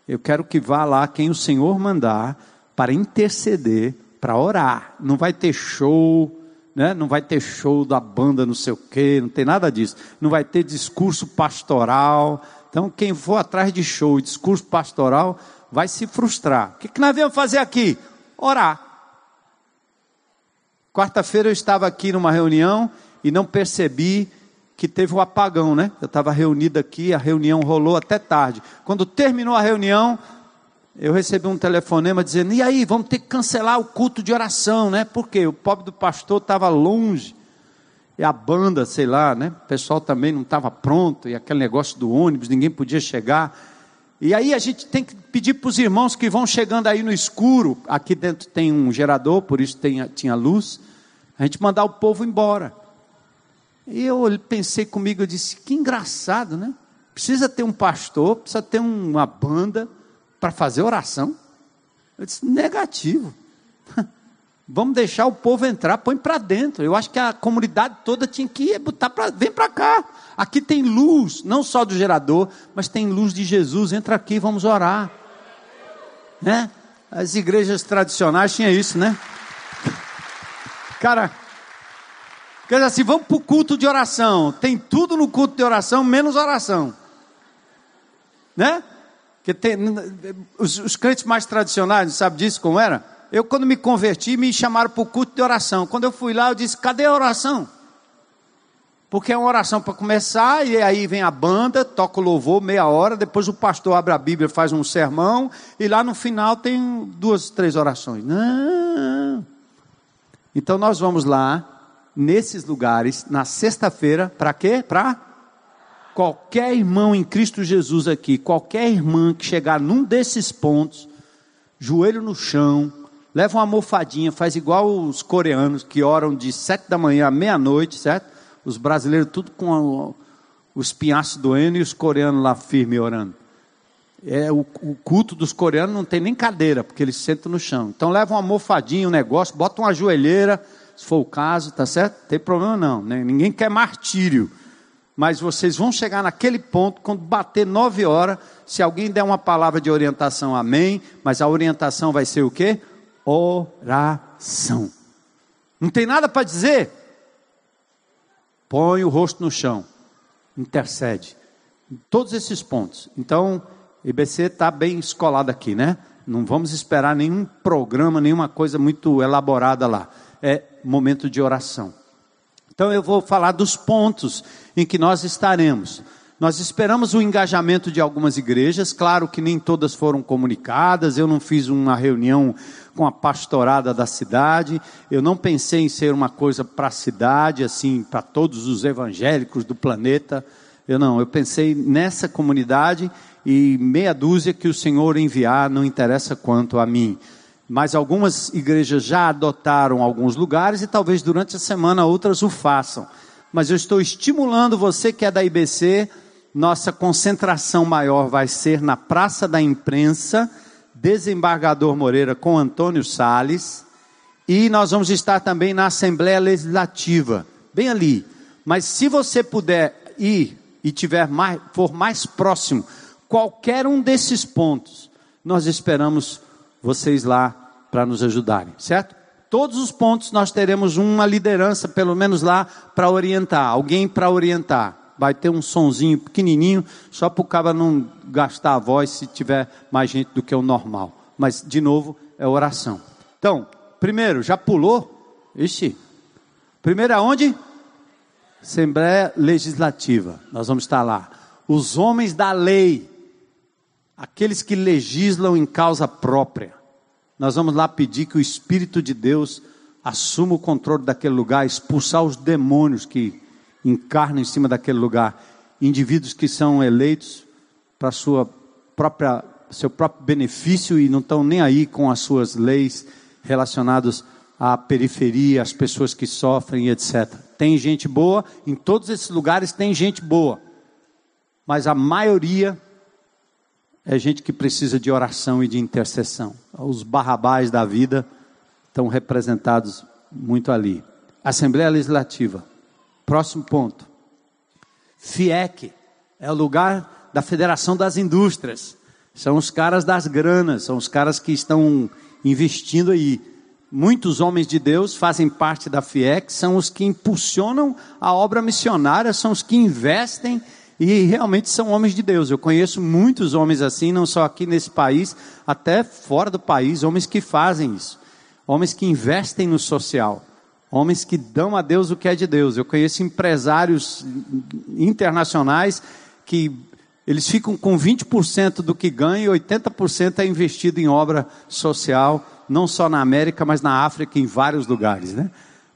Eu quero que vá lá quem o Senhor mandar para interceder, para orar. Não vai ter show né? não vai ter show da banda não sei o quê, não tem nada disso. Não vai ter discurso pastoral. Então, quem for atrás de show e discurso pastoral vai se frustrar. O que, que nós viemos fazer aqui? Orar. Quarta-feira eu estava aqui numa reunião e não percebi que teve o um apagão, né? Eu estava reunido aqui, a reunião rolou até tarde. Quando terminou a reunião, eu recebi um telefonema dizendo: e aí, vamos ter que cancelar o culto de oração, né? Porque o pobre do pastor estava longe, e a banda, sei lá, né? O pessoal também não estava pronto, e aquele negócio do ônibus, ninguém podia chegar. E aí a gente tem que pedir para os irmãos que vão chegando aí no escuro, aqui dentro tem um gerador, por isso tem, tinha luz, a gente mandar o povo embora. E eu pensei comigo, eu disse: que engraçado, né? Precisa ter um pastor, precisa ter uma banda para fazer oração? Eu disse: negativo. Vamos deixar o povo entrar, põe para dentro. Eu acho que a comunidade toda tinha que botar para. Vem para cá. Aqui tem luz, não só do gerador, mas tem luz de Jesus. Entra aqui, vamos orar. Né? As igrejas tradicionais tinham isso, né? Cara, quer dizer assim, vamos para o culto de oração. Tem tudo no culto de oração, menos oração. Né? Que tem, os, os crentes mais tradicionais, sabe disso como era? Eu, quando me converti, me chamaram para o culto de oração. Quando eu fui lá, eu disse: cadê a oração? Porque é uma oração para começar, e aí vem a banda, toca o louvor meia hora, depois o pastor abre a Bíblia, faz um sermão, e lá no final tem duas, três orações. Não. Então nós vamos lá, nesses lugares, na sexta-feira, para quê? Para qualquer irmão em Cristo Jesus aqui, qualquer irmã que chegar num desses pontos, joelho no chão, leva uma almofadinha, faz igual os coreanos que oram de sete da manhã à meia-noite, certo? Os brasileiros tudo com os pinhaços doendo e os coreanos lá firme orando. É, o, o, culto dos coreanos não tem nem cadeira, porque eles sentam no chão. Então leva uma almofadinha, um negócio, bota uma joelheira, se for o caso, tá certo? Não tem problema não, né? ninguém quer martírio. mas vocês vão chegar naquele ponto quando bater nove horas. Se alguém der uma palavra de orientação, amém. Mas a orientação vai ser o quê? Oração. Não tem nada para dizer? Põe o rosto no chão, intercede. Todos esses pontos. Então, IBC está bem escolado aqui, né? Não vamos esperar nenhum programa, nenhuma coisa muito elaborada lá. É momento de oração. Então eu vou falar dos pontos em que nós estaremos. Nós esperamos o engajamento de algumas igrejas, claro que nem todas foram comunicadas, eu não fiz uma reunião com a pastorada da cidade, eu não pensei em ser uma coisa para a cidade, assim, para todos os evangélicos do planeta, eu não, eu pensei nessa comunidade e meia dúzia que o Senhor enviar, não interessa quanto a mim. Mas algumas igrejas já adotaram alguns lugares e talvez durante a semana outras o façam. Mas eu estou estimulando você que é da IBC, nossa concentração maior vai ser na Praça da Imprensa, Desembargador Moreira com Antônio Sales, e nós vamos estar também na Assembleia Legislativa, bem ali. Mas se você puder ir e tiver mais, for mais próximo, qualquer um desses pontos, nós esperamos vocês lá para nos ajudarem, certo? Todos os pontos nós teremos uma liderança, pelo menos lá, para orientar, alguém para orientar. Vai ter um sonzinho pequenininho, só para o cara não gastar a voz se tiver mais gente do que o normal. Mas, de novo, é oração. Então, primeiro, já pulou? Ixi. Primeiro aonde? Assembleia Legislativa. Nós vamos estar lá. Os homens da lei aqueles que legislam em causa própria. Nós vamos lá pedir que o Espírito de Deus assuma o controle daquele lugar, expulsar os demônios que encarnam em cima daquele lugar, indivíduos que são eleitos para sua própria seu próprio benefício e não estão nem aí com as suas leis relacionadas à periferia, às pessoas que sofrem, etc. Tem gente boa, em todos esses lugares tem gente boa, mas a maioria é gente que precisa de oração e de intercessão. Os barrabás da vida estão representados muito ali. Assembleia Legislativa. Próximo ponto. FIEC é o lugar da Federação das Indústrias. São os caras das granas, são os caras que estão investindo aí. Muitos homens de Deus fazem parte da FIEC, são os que impulsionam a obra missionária, são os que investem e realmente são homens de Deus. Eu conheço muitos homens assim, não só aqui nesse país, até fora do país, homens que fazem isso. Homens que investem no social. Homens que dão a Deus o que é de Deus. Eu conheço empresários internacionais que eles ficam com 20% do que ganham e 80% é investido em obra social, não só na América, mas na África em vários lugares, né?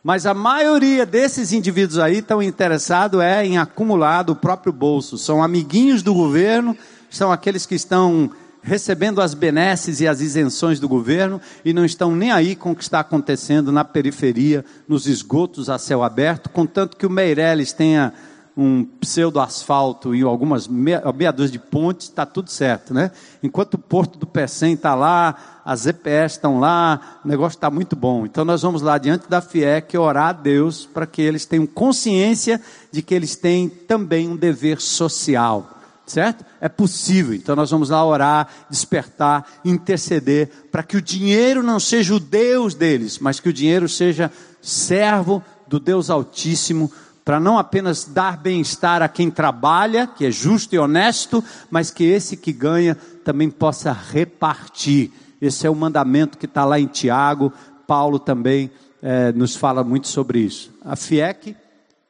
Mas a maioria desses indivíduos aí estão interessados é em acumular do próprio bolso. São amiguinhos do governo, são aqueles que estão recebendo as benesses e as isenções do governo e não estão nem aí com o que está acontecendo na periferia, nos esgotos a céu aberto, contanto que o Meirelles tenha um pseudo-asfalto e algumas meia, meia dúzia de pontes, está tudo certo, né? Enquanto o Porto do Pecém está lá, as EPS estão lá, o negócio está muito bom. Então nós vamos lá diante da FIEC orar a Deus para que eles tenham consciência de que eles têm também um dever social. Certo? É possível. Então nós vamos lá orar, despertar, interceder para que o dinheiro não seja o Deus deles, mas que o dinheiro seja servo do Deus Altíssimo para não apenas dar bem-estar a quem trabalha, que é justo e honesto, mas que esse que ganha também possa repartir. Esse é o mandamento que está lá em Tiago, Paulo também é, nos fala muito sobre isso. A FIEC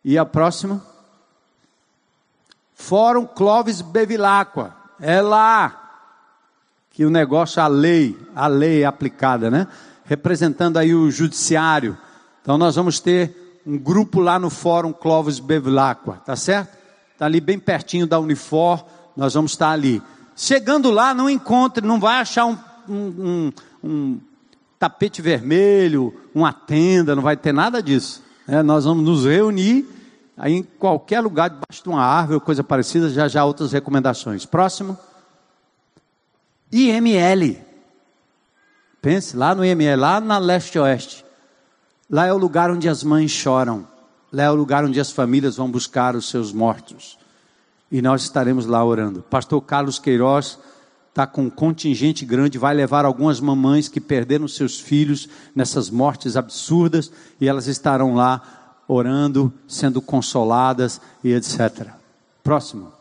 e a próxima? Fórum Clóvis Bevilacqua. É lá que o negócio, a lei, a lei é aplicada, né? Representando aí o judiciário. Então nós vamos ter um grupo lá no Fórum Clóvis Bevilacqua, tá certo? Está ali bem pertinho da Unifor, nós vamos estar ali. Chegando lá, não encontre, não vai achar um, um, um, um tapete vermelho, uma tenda, não vai ter nada disso. É, nós vamos nos reunir aí em qualquer lugar, debaixo de uma árvore coisa parecida, já já outras recomendações. Próximo. IML. Pense lá no IML, lá na leste-oeste. Lá é o lugar onde as mães choram. Lá é o lugar onde as famílias vão buscar os seus mortos. E nós estaremos lá orando. Pastor Carlos Queiroz está com um contingente grande, vai levar algumas mamães que perderam seus filhos nessas mortes absurdas, e elas estarão lá orando, sendo consoladas e etc. Próximo.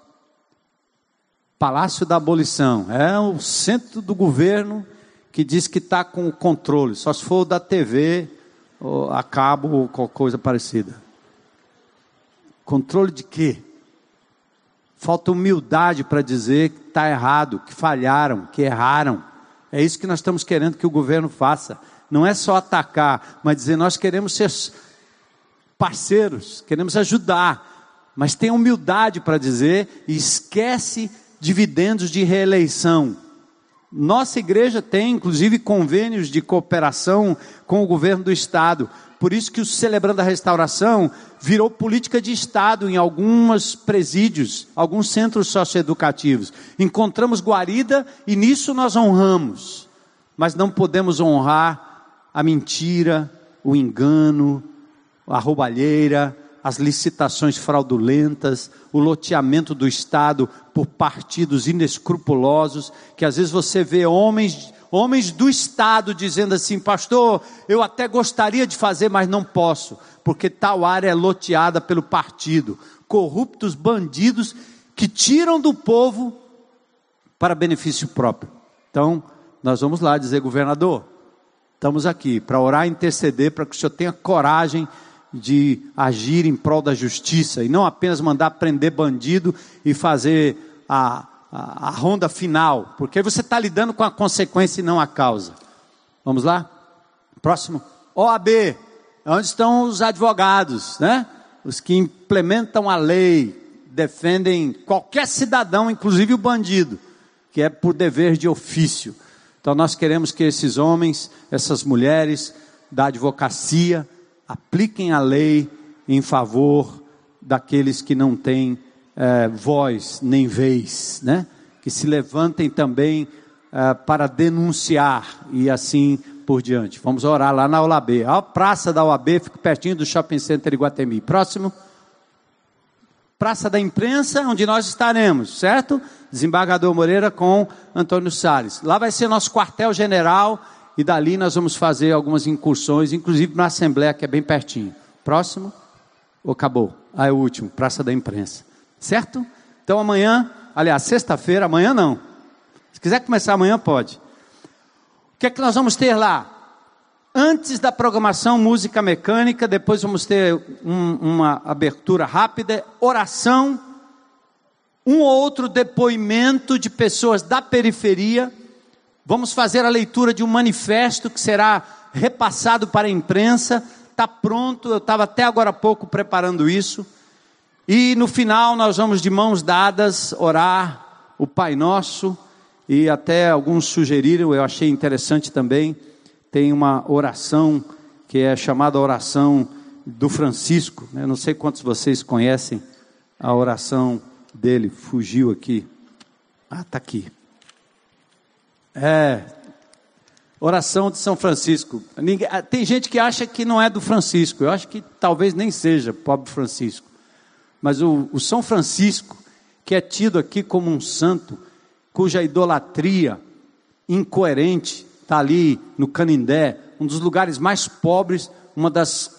Palácio da Abolição. É o centro do governo que diz que está com o controle, só se for da TV, ou a cabo ou qualquer coisa parecida. Controle de quê? Falta humildade para dizer que está errado, que falharam, que erraram. É isso que nós estamos querendo que o governo faça. Não é só atacar, mas dizer nós queremos ser parceiros, queremos ajudar, mas tem humildade para dizer e esquece dividendos de reeleição. Nossa igreja tem, inclusive, convênios de cooperação com o governo do estado. Por isso que o Celebrando a Restauração virou política de Estado em alguns presídios, alguns centros socioeducativos. Encontramos guarida e nisso nós honramos. Mas não podemos honrar a mentira, o engano, a roubalheira, as licitações fraudulentas, o loteamento do Estado por partidos inescrupulosos, que às vezes você vê homens homens do Estado dizendo assim: Pastor, eu até gostaria de fazer, mas não posso, porque tal área é loteada pelo partido. Corruptos bandidos que tiram do povo para benefício próprio. Então, nós vamos lá dizer, governador, estamos aqui para orar e interceder para que o senhor tenha coragem de agir em prol da justiça e não apenas mandar prender bandido e fazer a a, a ronda final, porque você está lidando com a consequência e não a causa. Vamos lá? Próximo. OAB, onde estão os advogados, né? Os que implementam a lei, defendem qualquer cidadão, inclusive o bandido, que é por dever de ofício. Então nós queremos que esses homens, essas mulheres da advocacia, apliquem a lei em favor daqueles que não têm é, voz nem vez, né? que se levantem também é, para denunciar e assim por diante. Vamos orar lá na OAB. A praça da OAB fica pertinho do Shopping Center Iguatemi. Próximo. Praça da Imprensa, onde nós estaremos, certo? Desembargador Moreira com Antônio Salles. Lá vai ser nosso quartel-general e dali nós vamos fazer algumas incursões, inclusive na Assembleia, que é bem pertinho. Próximo. Ou acabou? Ah, é o último, Praça da Imprensa. Certo? Então amanhã, aliás, sexta-feira, amanhã não. Se quiser começar amanhã, pode. O que é que nós vamos ter lá? Antes da programação, música mecânica, depois vamos ter um, uma abertura rápida, oração, um ou outro depoimento de pessoas da periferia. Vamos fazer a leitura de um manifesto que será repassado para a imprensa. Está pronto, eu estava até agora há pouco preparando isso. E no final nós vamos de mãos dadas orar o Pai Nosso e até alguns sugeriram, eu achei interessante também, tem uma oração que é chamada oração do Francisco. Né? não sei quantos vocês conhecem a oração dele, fugiu aqui. Ah, está aqui. É, oração de São Francisco. Ah, tem gente que acha que não é do Francisco, eu acho que talvez nem seja, pobre Francisco. Mas o, o São Francisco, que é tido aqui como um santo, cuja idolatria incoerente está ali no Canindé, um dos lugares mais pobres, uma das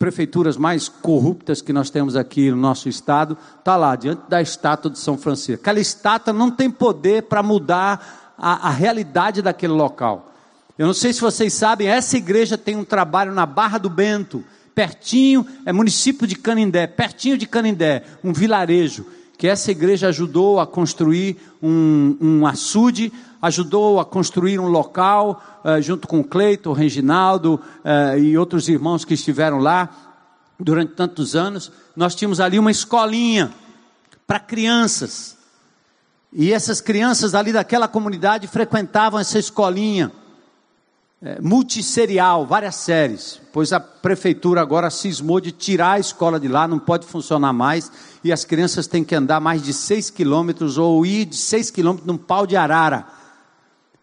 prefeituras mais corruptas que nós temos aqui no nosso estado, está lá, diante da estátua de São Francisco. Aquela estátua não tem poder para mudar a, a realidade daquele local. Eu não sei se vocês sabem, essa igreja tem um trabalho na Barra do Bento, pertinho, é município de Canindé, pertinho de Canindé, um vilarejo, que essa igreja ajudou a construir um, um açude, ajudou a construir um local, uh, junto com o Cleiton, o Reginaldo uh, e outros irmãos que estiveram lá durante tantos anos. Nós tínhamos ali uma escolinha para crianças. E essas crianças ali daquela comunidade frequentavam essa escolinha é, multisserial, várias séries, pois a prefeitura agora cismou de tirar a escola de lá, não pode funcionar mais, e as crianças têm que andar mais de 6 quilômetros ou ir de 6 quilômetros num pau de arara.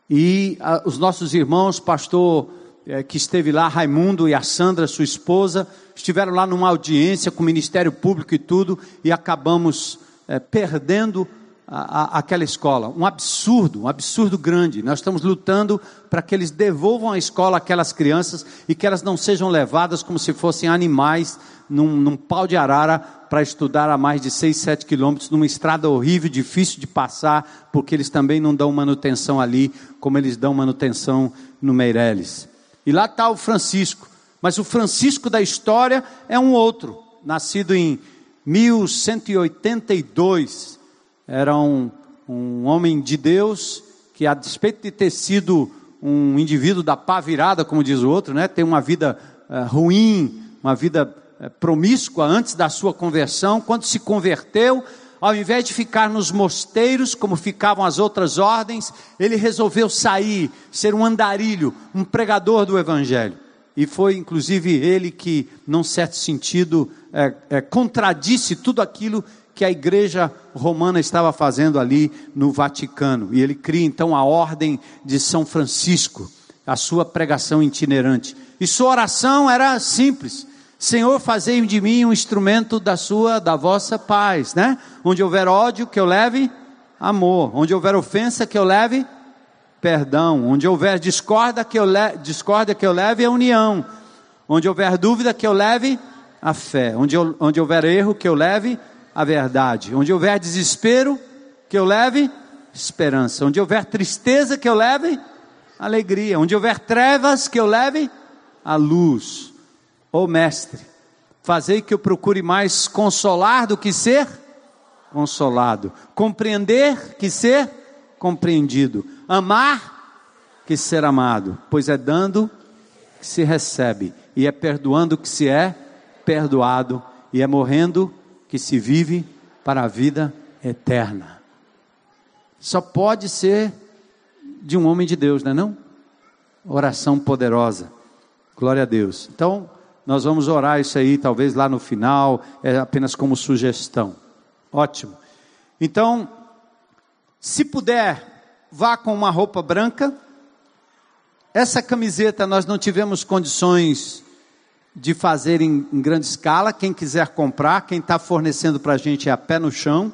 E a, os nossos irmãos, pastor é, que esteve lá, Raimundo e a Sandra, sua esposa, estiveram lá numa audiência com o Ministério Público e tudo, e acabamos é, perdendo a, a, aquela escola. Um absurdo, um absurdo grande. Nós estamos lutando para que eles devolvam à escola aquelas crianças e que elas não sejam levadas como se fossem animais num, num pau de arara para estudar a mais de 6, 7 quilômetros, numa estrada horrível, difícil de passar, porque eles também não dão manutenção ali, como eles dão manutenção no Meireles. E lá está o Francisco, mas o Francisco da história é um outro, nascido em 1182, era um, um homem de Deus que, a despeito de ter sido um indivíduo da pá virada, como diz o outro, né, tem uma vida uh, ruim, uma vida uh, promíscua antes da sua conversão, quando se converteu, ao invés de ficar nos mosteiros, como ficavam as outras ordens, ele resolveu sair, ser um andarilho, um pregador do Evangelho. E foi inclusive ele que, num certo sentido, é, é, contradisse tudo aquilo que a igreja romana estava fazendo ali no Vaticano. E ele cria então a ordem de São Francisco, a sua pregação itinerante. E sua oração era simples: Senhor, fazei de mim um instrumento da sua, da vossa paz, né? Onde houver ódio, que eu leve amor. Onde houver ofensa, que eu leve perdão. Onde houver discórdia, que eu, le... discórdia, que eu leve a união. Onde houver dúvida, que eu leve a fé. Onde, onde houver erro, que eu leve a verdade. Onde houver desespero, que eu leve esperança. Onde houver tristeza, que eu leve alegria. Onde houver trevas, que eu leve a luz. Ô oh, mestre, fazei que eu procure mais consolar do que ser consolado, compreender que ser compreendido, amar que ser amado, pois é dando que se recebe, e é perdoando que se é perdoado, e é morrendo que se vive para a vida eterna. Só pode ser de um homem de Deus, não é não? Oração poderosa. Glória a Deus. Então, nós vamos orar isso aí, talvez lá no final, é apenas como sugestão. Ótimo. Então, se puder, vá com uma roupa branca. Essa camiseta nós não tivemos condições de fazer em, em grande escala. Quem quiser comprar, quem está fornecendo para a gente é a pé no chão.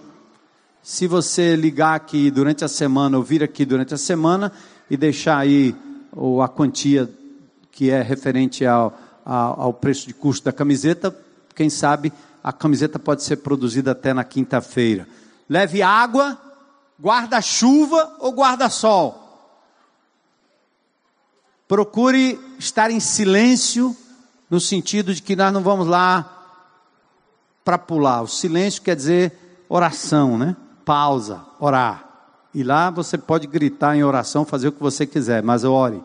Se você ligar aqui durante a semana ou vir aqui durante a semana e deixar aí ou a quantia que é referente ao ao preço de custo da camiseta, quem sabe a camiseta pode ser produzida até na quinta-feira. Leve água, guarda-chuva ou guarda-sol. Procure estar em silêncio, no sentido de que nós não vamos lá para pular. O silêncio quer dizer oração, né? Pausa, orar. E lá você pode gritar em oração, fazer o que você quiser, mas ore.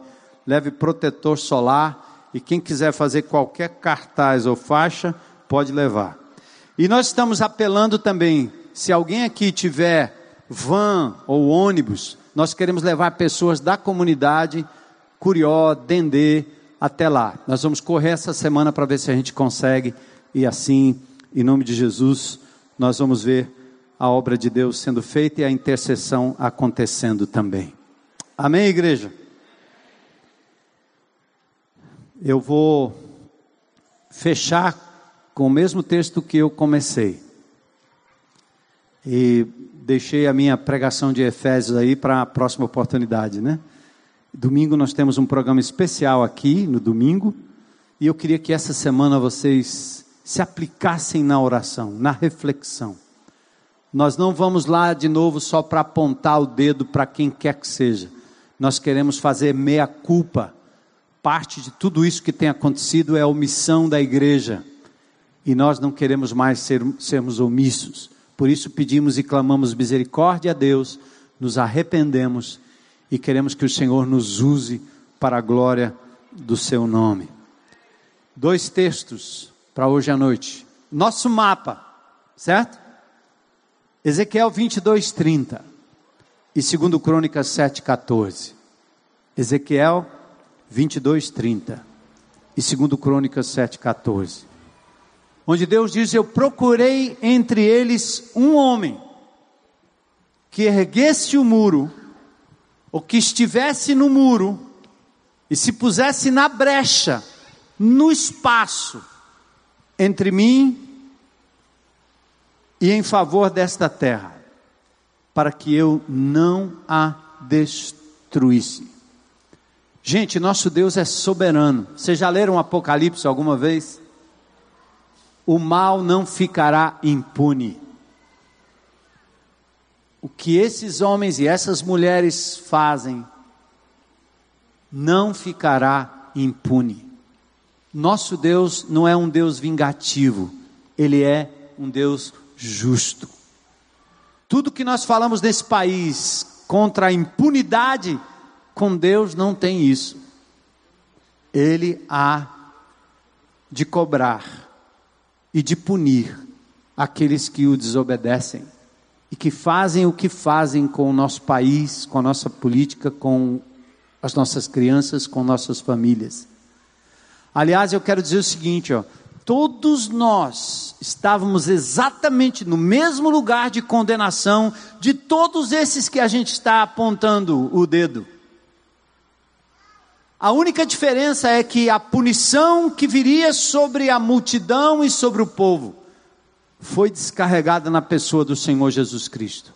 Leve protetor solar e quem quiser fazer qualquer cartaz ou faixa, pode levar. E nós estamos apelando também, se alguém aqui tiver van ou ônibus, nós queremos levar pessoas da comunidade, Curió, Dendê, até lá. Nós vamos correr essa semana para ver se a gente consegue, e assim, em nome de Jesus, nós vamos ver a obra de Deus sendo feita e a intercessão acontecendo também. Amém, igreja? eu vou fechar com o mesmo texto que eu comecei. E deixei a minha pregação de Efésios aí para a próxima oportunidade, né? Domingo nós temos um programa especial aqui, no domingo, e eu queria que essa semana vocês se aplicassem na oração, na reflexão. Nós não vamos lá de novo só para apontar o dedo para quem quer que seja. Nós queremos fazer meia culpa parte de tudo isso que tem acontecido é a omissão da igreja. E nós não queremos mais ser, sermos omissos. Por isso pedimos e clamamos misericórdia a Deus, nos arrependemos e queremos que o Senhor nos use para a glória do seu nome. Dois textos para hoje à noite. Nosso mapa, certo? Ezequiel 22, 30 e 2 Crônicas 7, 14. Ezequiel 22, 30 e 2 Crônicas 7, 14. Onde Deus diz: Eu procurei entre eles um homem que erguesse o muro, ou que estivesse no muro, e se pusesse na brecha, no espaço, entre mim e em favor desta terra, para que eu não a destruísse. Gente, nosso Deus é soberano. Vocês já leram Apocalipse alguma vez? O mal não ficará impune. O que esses homens e essas mulheres fazem não ficará impune. Nosso Deus não é um Deus vingativo, ele é um Deus justo. Tudo que nós falamos nesse país contra a impunidade, com Deus não tem isso. Ele há de cobrar e de punir aqueles que o desobedecem e que fazem o que fazem com o nosso país, com a nossa política, com as nossas crianças, com nossas famílias. Aliás, eu quero dizer o seguinte, ó, todos nós estávamos exatamente no mesmo lugar de condenação de todos esses que a gente está apontando o dedo. A única diferença é que a punição que viria sobre a multidão e sobre o povo foi descarregada na pessoa do Senhor Jesus Cristo.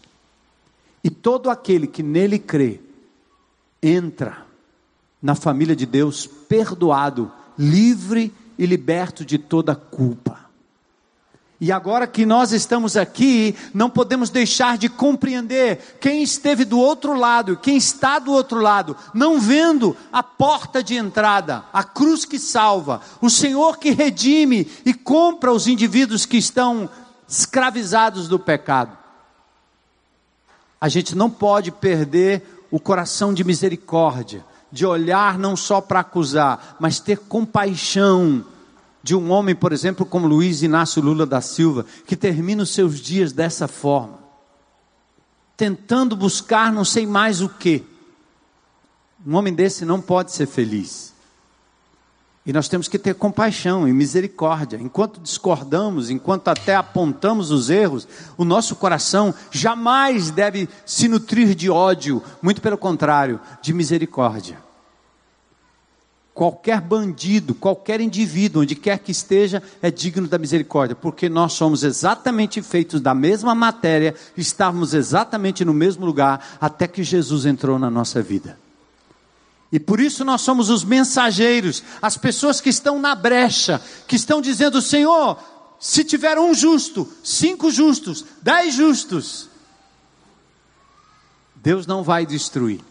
E todo aquele que nele crê, entra na família de Deus perdoado, livre e liberto de toda culpa. E agora que nós estamos aqui, não podemos deixar de compreender quem esteve do outro lado, quem está do outro lado, não vendo a porta de entrada, a cruz que salva, o Senhor que redime e compra os indivíduos que estão escravizados do pecado. A gente não pode perder o coração de misericórdia, de olhar não só para acusar, mas ter compaixão de um homem, por exemplo, como Luiz Inácio Lula da Silva, que termina os seus dias dessa forma, tentando buscar não sei mais o que. Um homem desse não pode ser feliz. E nós temos que ter compaixão e misericórdia. Enquanto discordamos, enquanto até apontamos os erros, o nosso coração jamais deve se nutrir de ódio, muito pelo contrário, de misericórdia qualquer bandido, qualquer indivíduo, onde quer que esteja, é digno da misericórdia, porque nós somos exatamente feitos da mesma matéria, estávamos exatamente no mesmo lugar, até que Jesus entrou na nossa vida. E por isso nós somos os mensageiros, as pessoas que estão na brecha, que estão dizendo: Senhor, se tiver um justo, cinco justos, dez justos, Deus não vai destruir.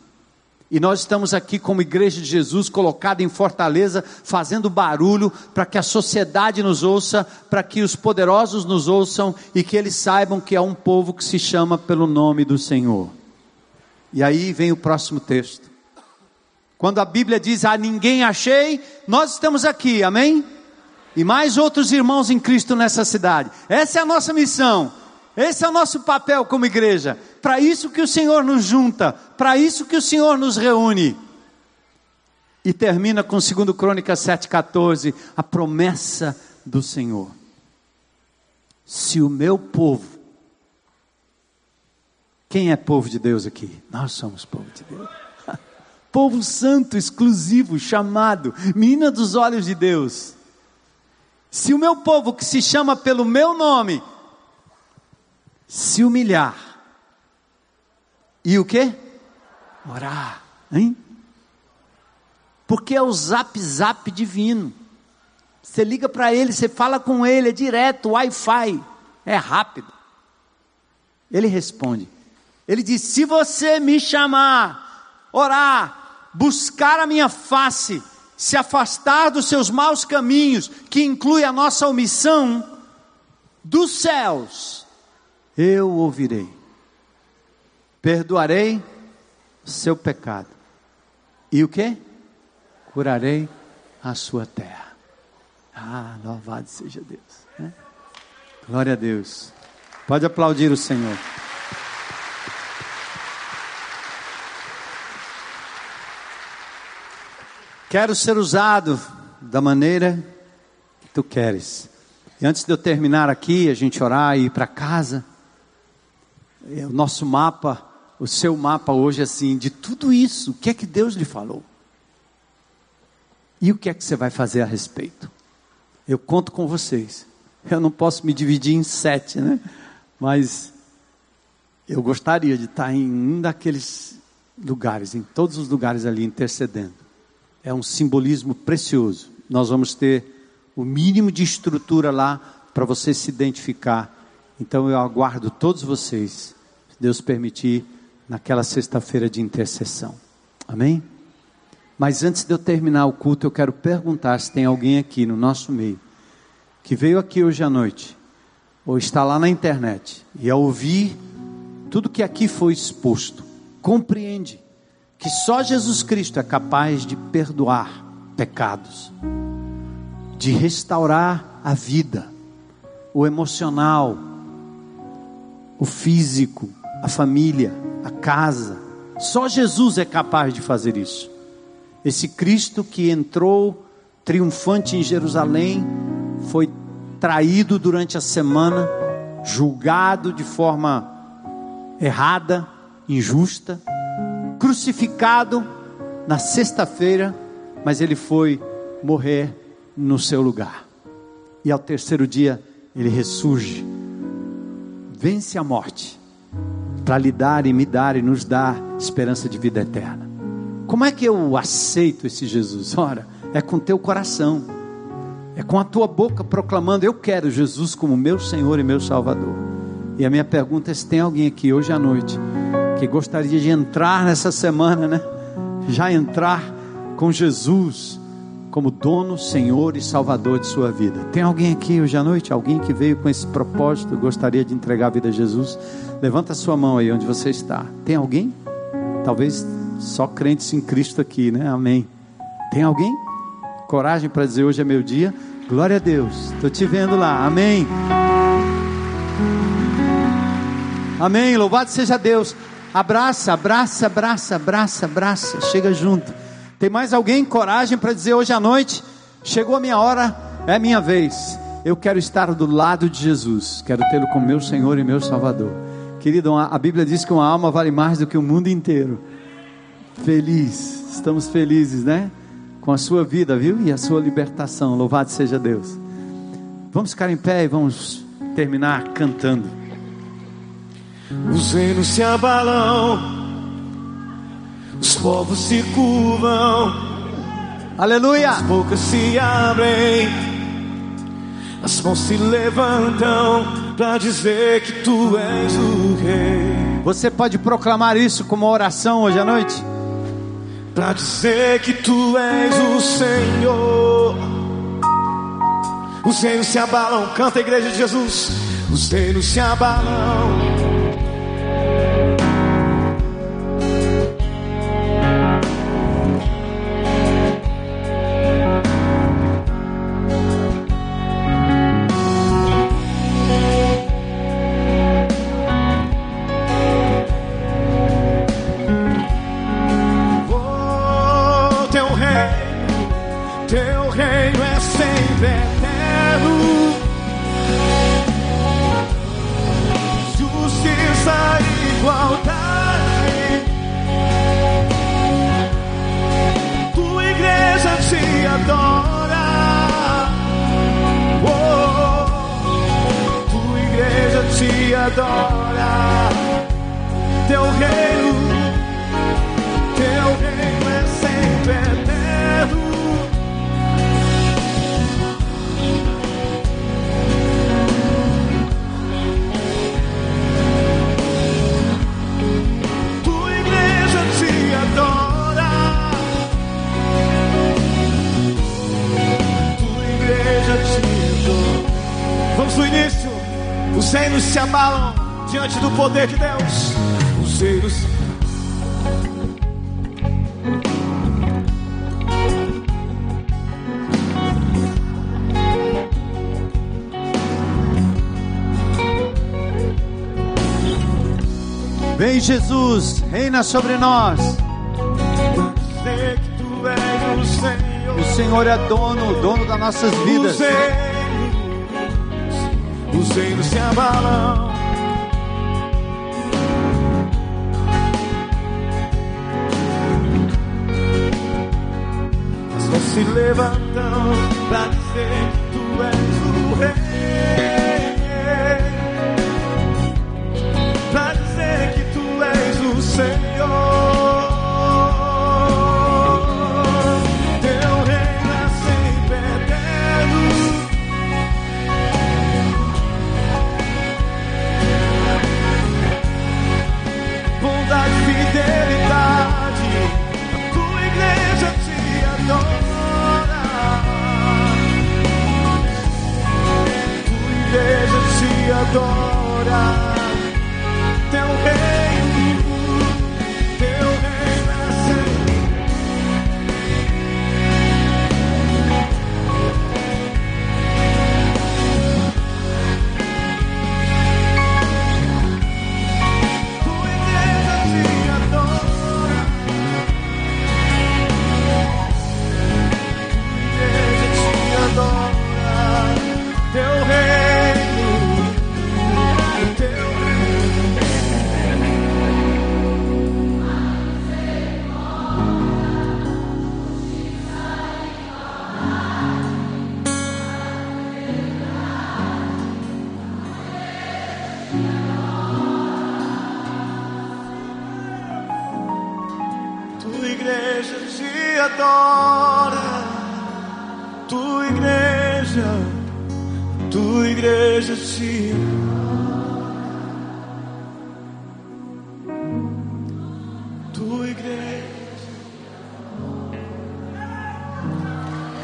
E nós estamos aqui como igreja de Jesus, colocada em fortaleza, fazendo barulho para que a sociedade nos ouça, para que os poderosos nos ouçam e que eles saibam que há um povo que se chama pelo nome do Senhor. E aí vem o próximo texto. Quando a Bíblia diz: "A ninguém achei", nós estamos aqui, amém? E mais outros irmãos em Cristo nessa cidade. Essa é a nossa missão. Esse é o nosso papel como igreja para isso que o Senhor nos junta, para isso que o Senhor nos reúne. E termina com 2 Crônicas 7,14, a promessa do Senhor. Se o meu povo, quem é povo de Deus aqui? Nós somos povo de Deus. povo santo, exclusivo, chamado, menina dos olhos de Deus. Se o meu povo, que se chama pelo meu nome, se humilhar, e o que? Orar, hein? Porque é o zap zap divino. Você liga para ele, você fala com ele, é direto, Wi-Fi, é rápido. Ele responde. Ele diz: Se você me chamar, orar, buscar a minha face, se afastar dos seus maus caminhos, que inclui a nossa omissão, dos céus, eu ouvirei perdoarei seu pecado. E o que? Curarei a sua terra. Ah, louvado seja Deus. Né? Glória a Deus. Pode aplaudir o Senhor. Quero ser usado da maneira que tu queres. E antes de eu terminar aqui, a gente orar e ir para casa, o nosso mapa o seu mapa hoje assim, de tudo isso, o que é que Deus lhe falou? E o que é que você vai fazer a respeito? Eu conto com vocês. Eu não posso me dividir em sete, né? Mas eu gostaria de estar em um daqueles lugares, em todos os lugares ali intercedendo. É um simbolismo precioso. Nós vamos ter o mínimo de estrutura lá para você se identificar. Então eu aguardo todos vocês, Deus permitir, naquela sexta-feira de intercessão. Amém? Mas antes de eu terminar o culto, eu quero perguntar se tem alguém aqui no nosso meio que veio aqui hoje à noite, ou está lá na internet, e ao ouvir tudo que aqui foi exposto, compreende que só Jesus Cristo é capaz de perdoar pecados, de restaurar a vida, o emocional, o físico, a família, a casa. Só Jesus é capaz de fazer isso. Esse Cristo que entrou triunfante em Jerusalém, foi traído durante a semana, julgado de forma errada, injusta, crucificado na sexta-feira, mas ele foi morrer no seu lugar. E ao terceiro dia ele ressurge, vence a morte, para lhe dar e me dar e nos dar esperança de vida eterna. Como é que eu aceito esse Jesus? Ora, é com teu coração, é com a tua boca proclamando: Eu quero Jesus como meu Senhor e meu Salvador. E a minha pergunta é: se tem alguém aqui hoje à noite que gostaria de entrar nessa semana, né? Já entrar com Jesus como dono, Senhor e Salvador de sua vida. Tem alguém aqui hoje à noite? Alguém que veio com esse propósito, gostaria de entregar a vida a Jesus? Levanta a sua mão aí onde você está. Tem alguém? Talvez só crentes em Cristo aqui, né? Amém. Tem alguém? Coragem para dizer hoje é meu dia? Glória a Deus. Estou te vendo lá. Amém. Amém. Louvado seja Deus. Abraça, abraça, abraça, abraça, abraça. Chega junto. Tem mais alguém? Coragem para dizer hoje à noite: chegou a minha hora, é minha vez. Eu quero estar do lado de Jesus. Quero tê-lo como meu Senhor e meu Salvador. Querido, a Bíblia diz que uma alma vale mais do que o mundo inteiro. Feliz, estamos felizes, né? Com a sua vida, viu? E a sua libertação. Louvado seja Deus. Vamos ficar em pé e vamos terminar cantando. Os reinos se abalam, os povos se curvam, Aleluia! as bocas se abrem, as mãos se levantam para dizer que tu és o rei. Você pode proclamar isso como oração hoje à noite? Pra dizer que tu és o Senhor. Os reinos se abalam, canta a igreja de Jesus. Os reinos se abalam. Vem Jesus, reina sobre nós. O Senhor. O Senhor é dono, dono das nossas vidas. Os reinos, os reinos se abalam. As mãos se levantam para dizer que tu és te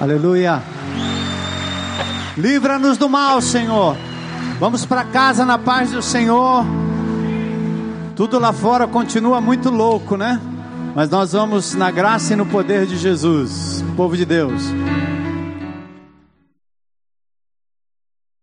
Aleluia. Livra-nos do mal, Senhor. Vamos para casa na paz do Senhor. Tudo lá fora continua muito louco, né? Mas nós vamos na graça e no poder de Jesus, povo de Deus.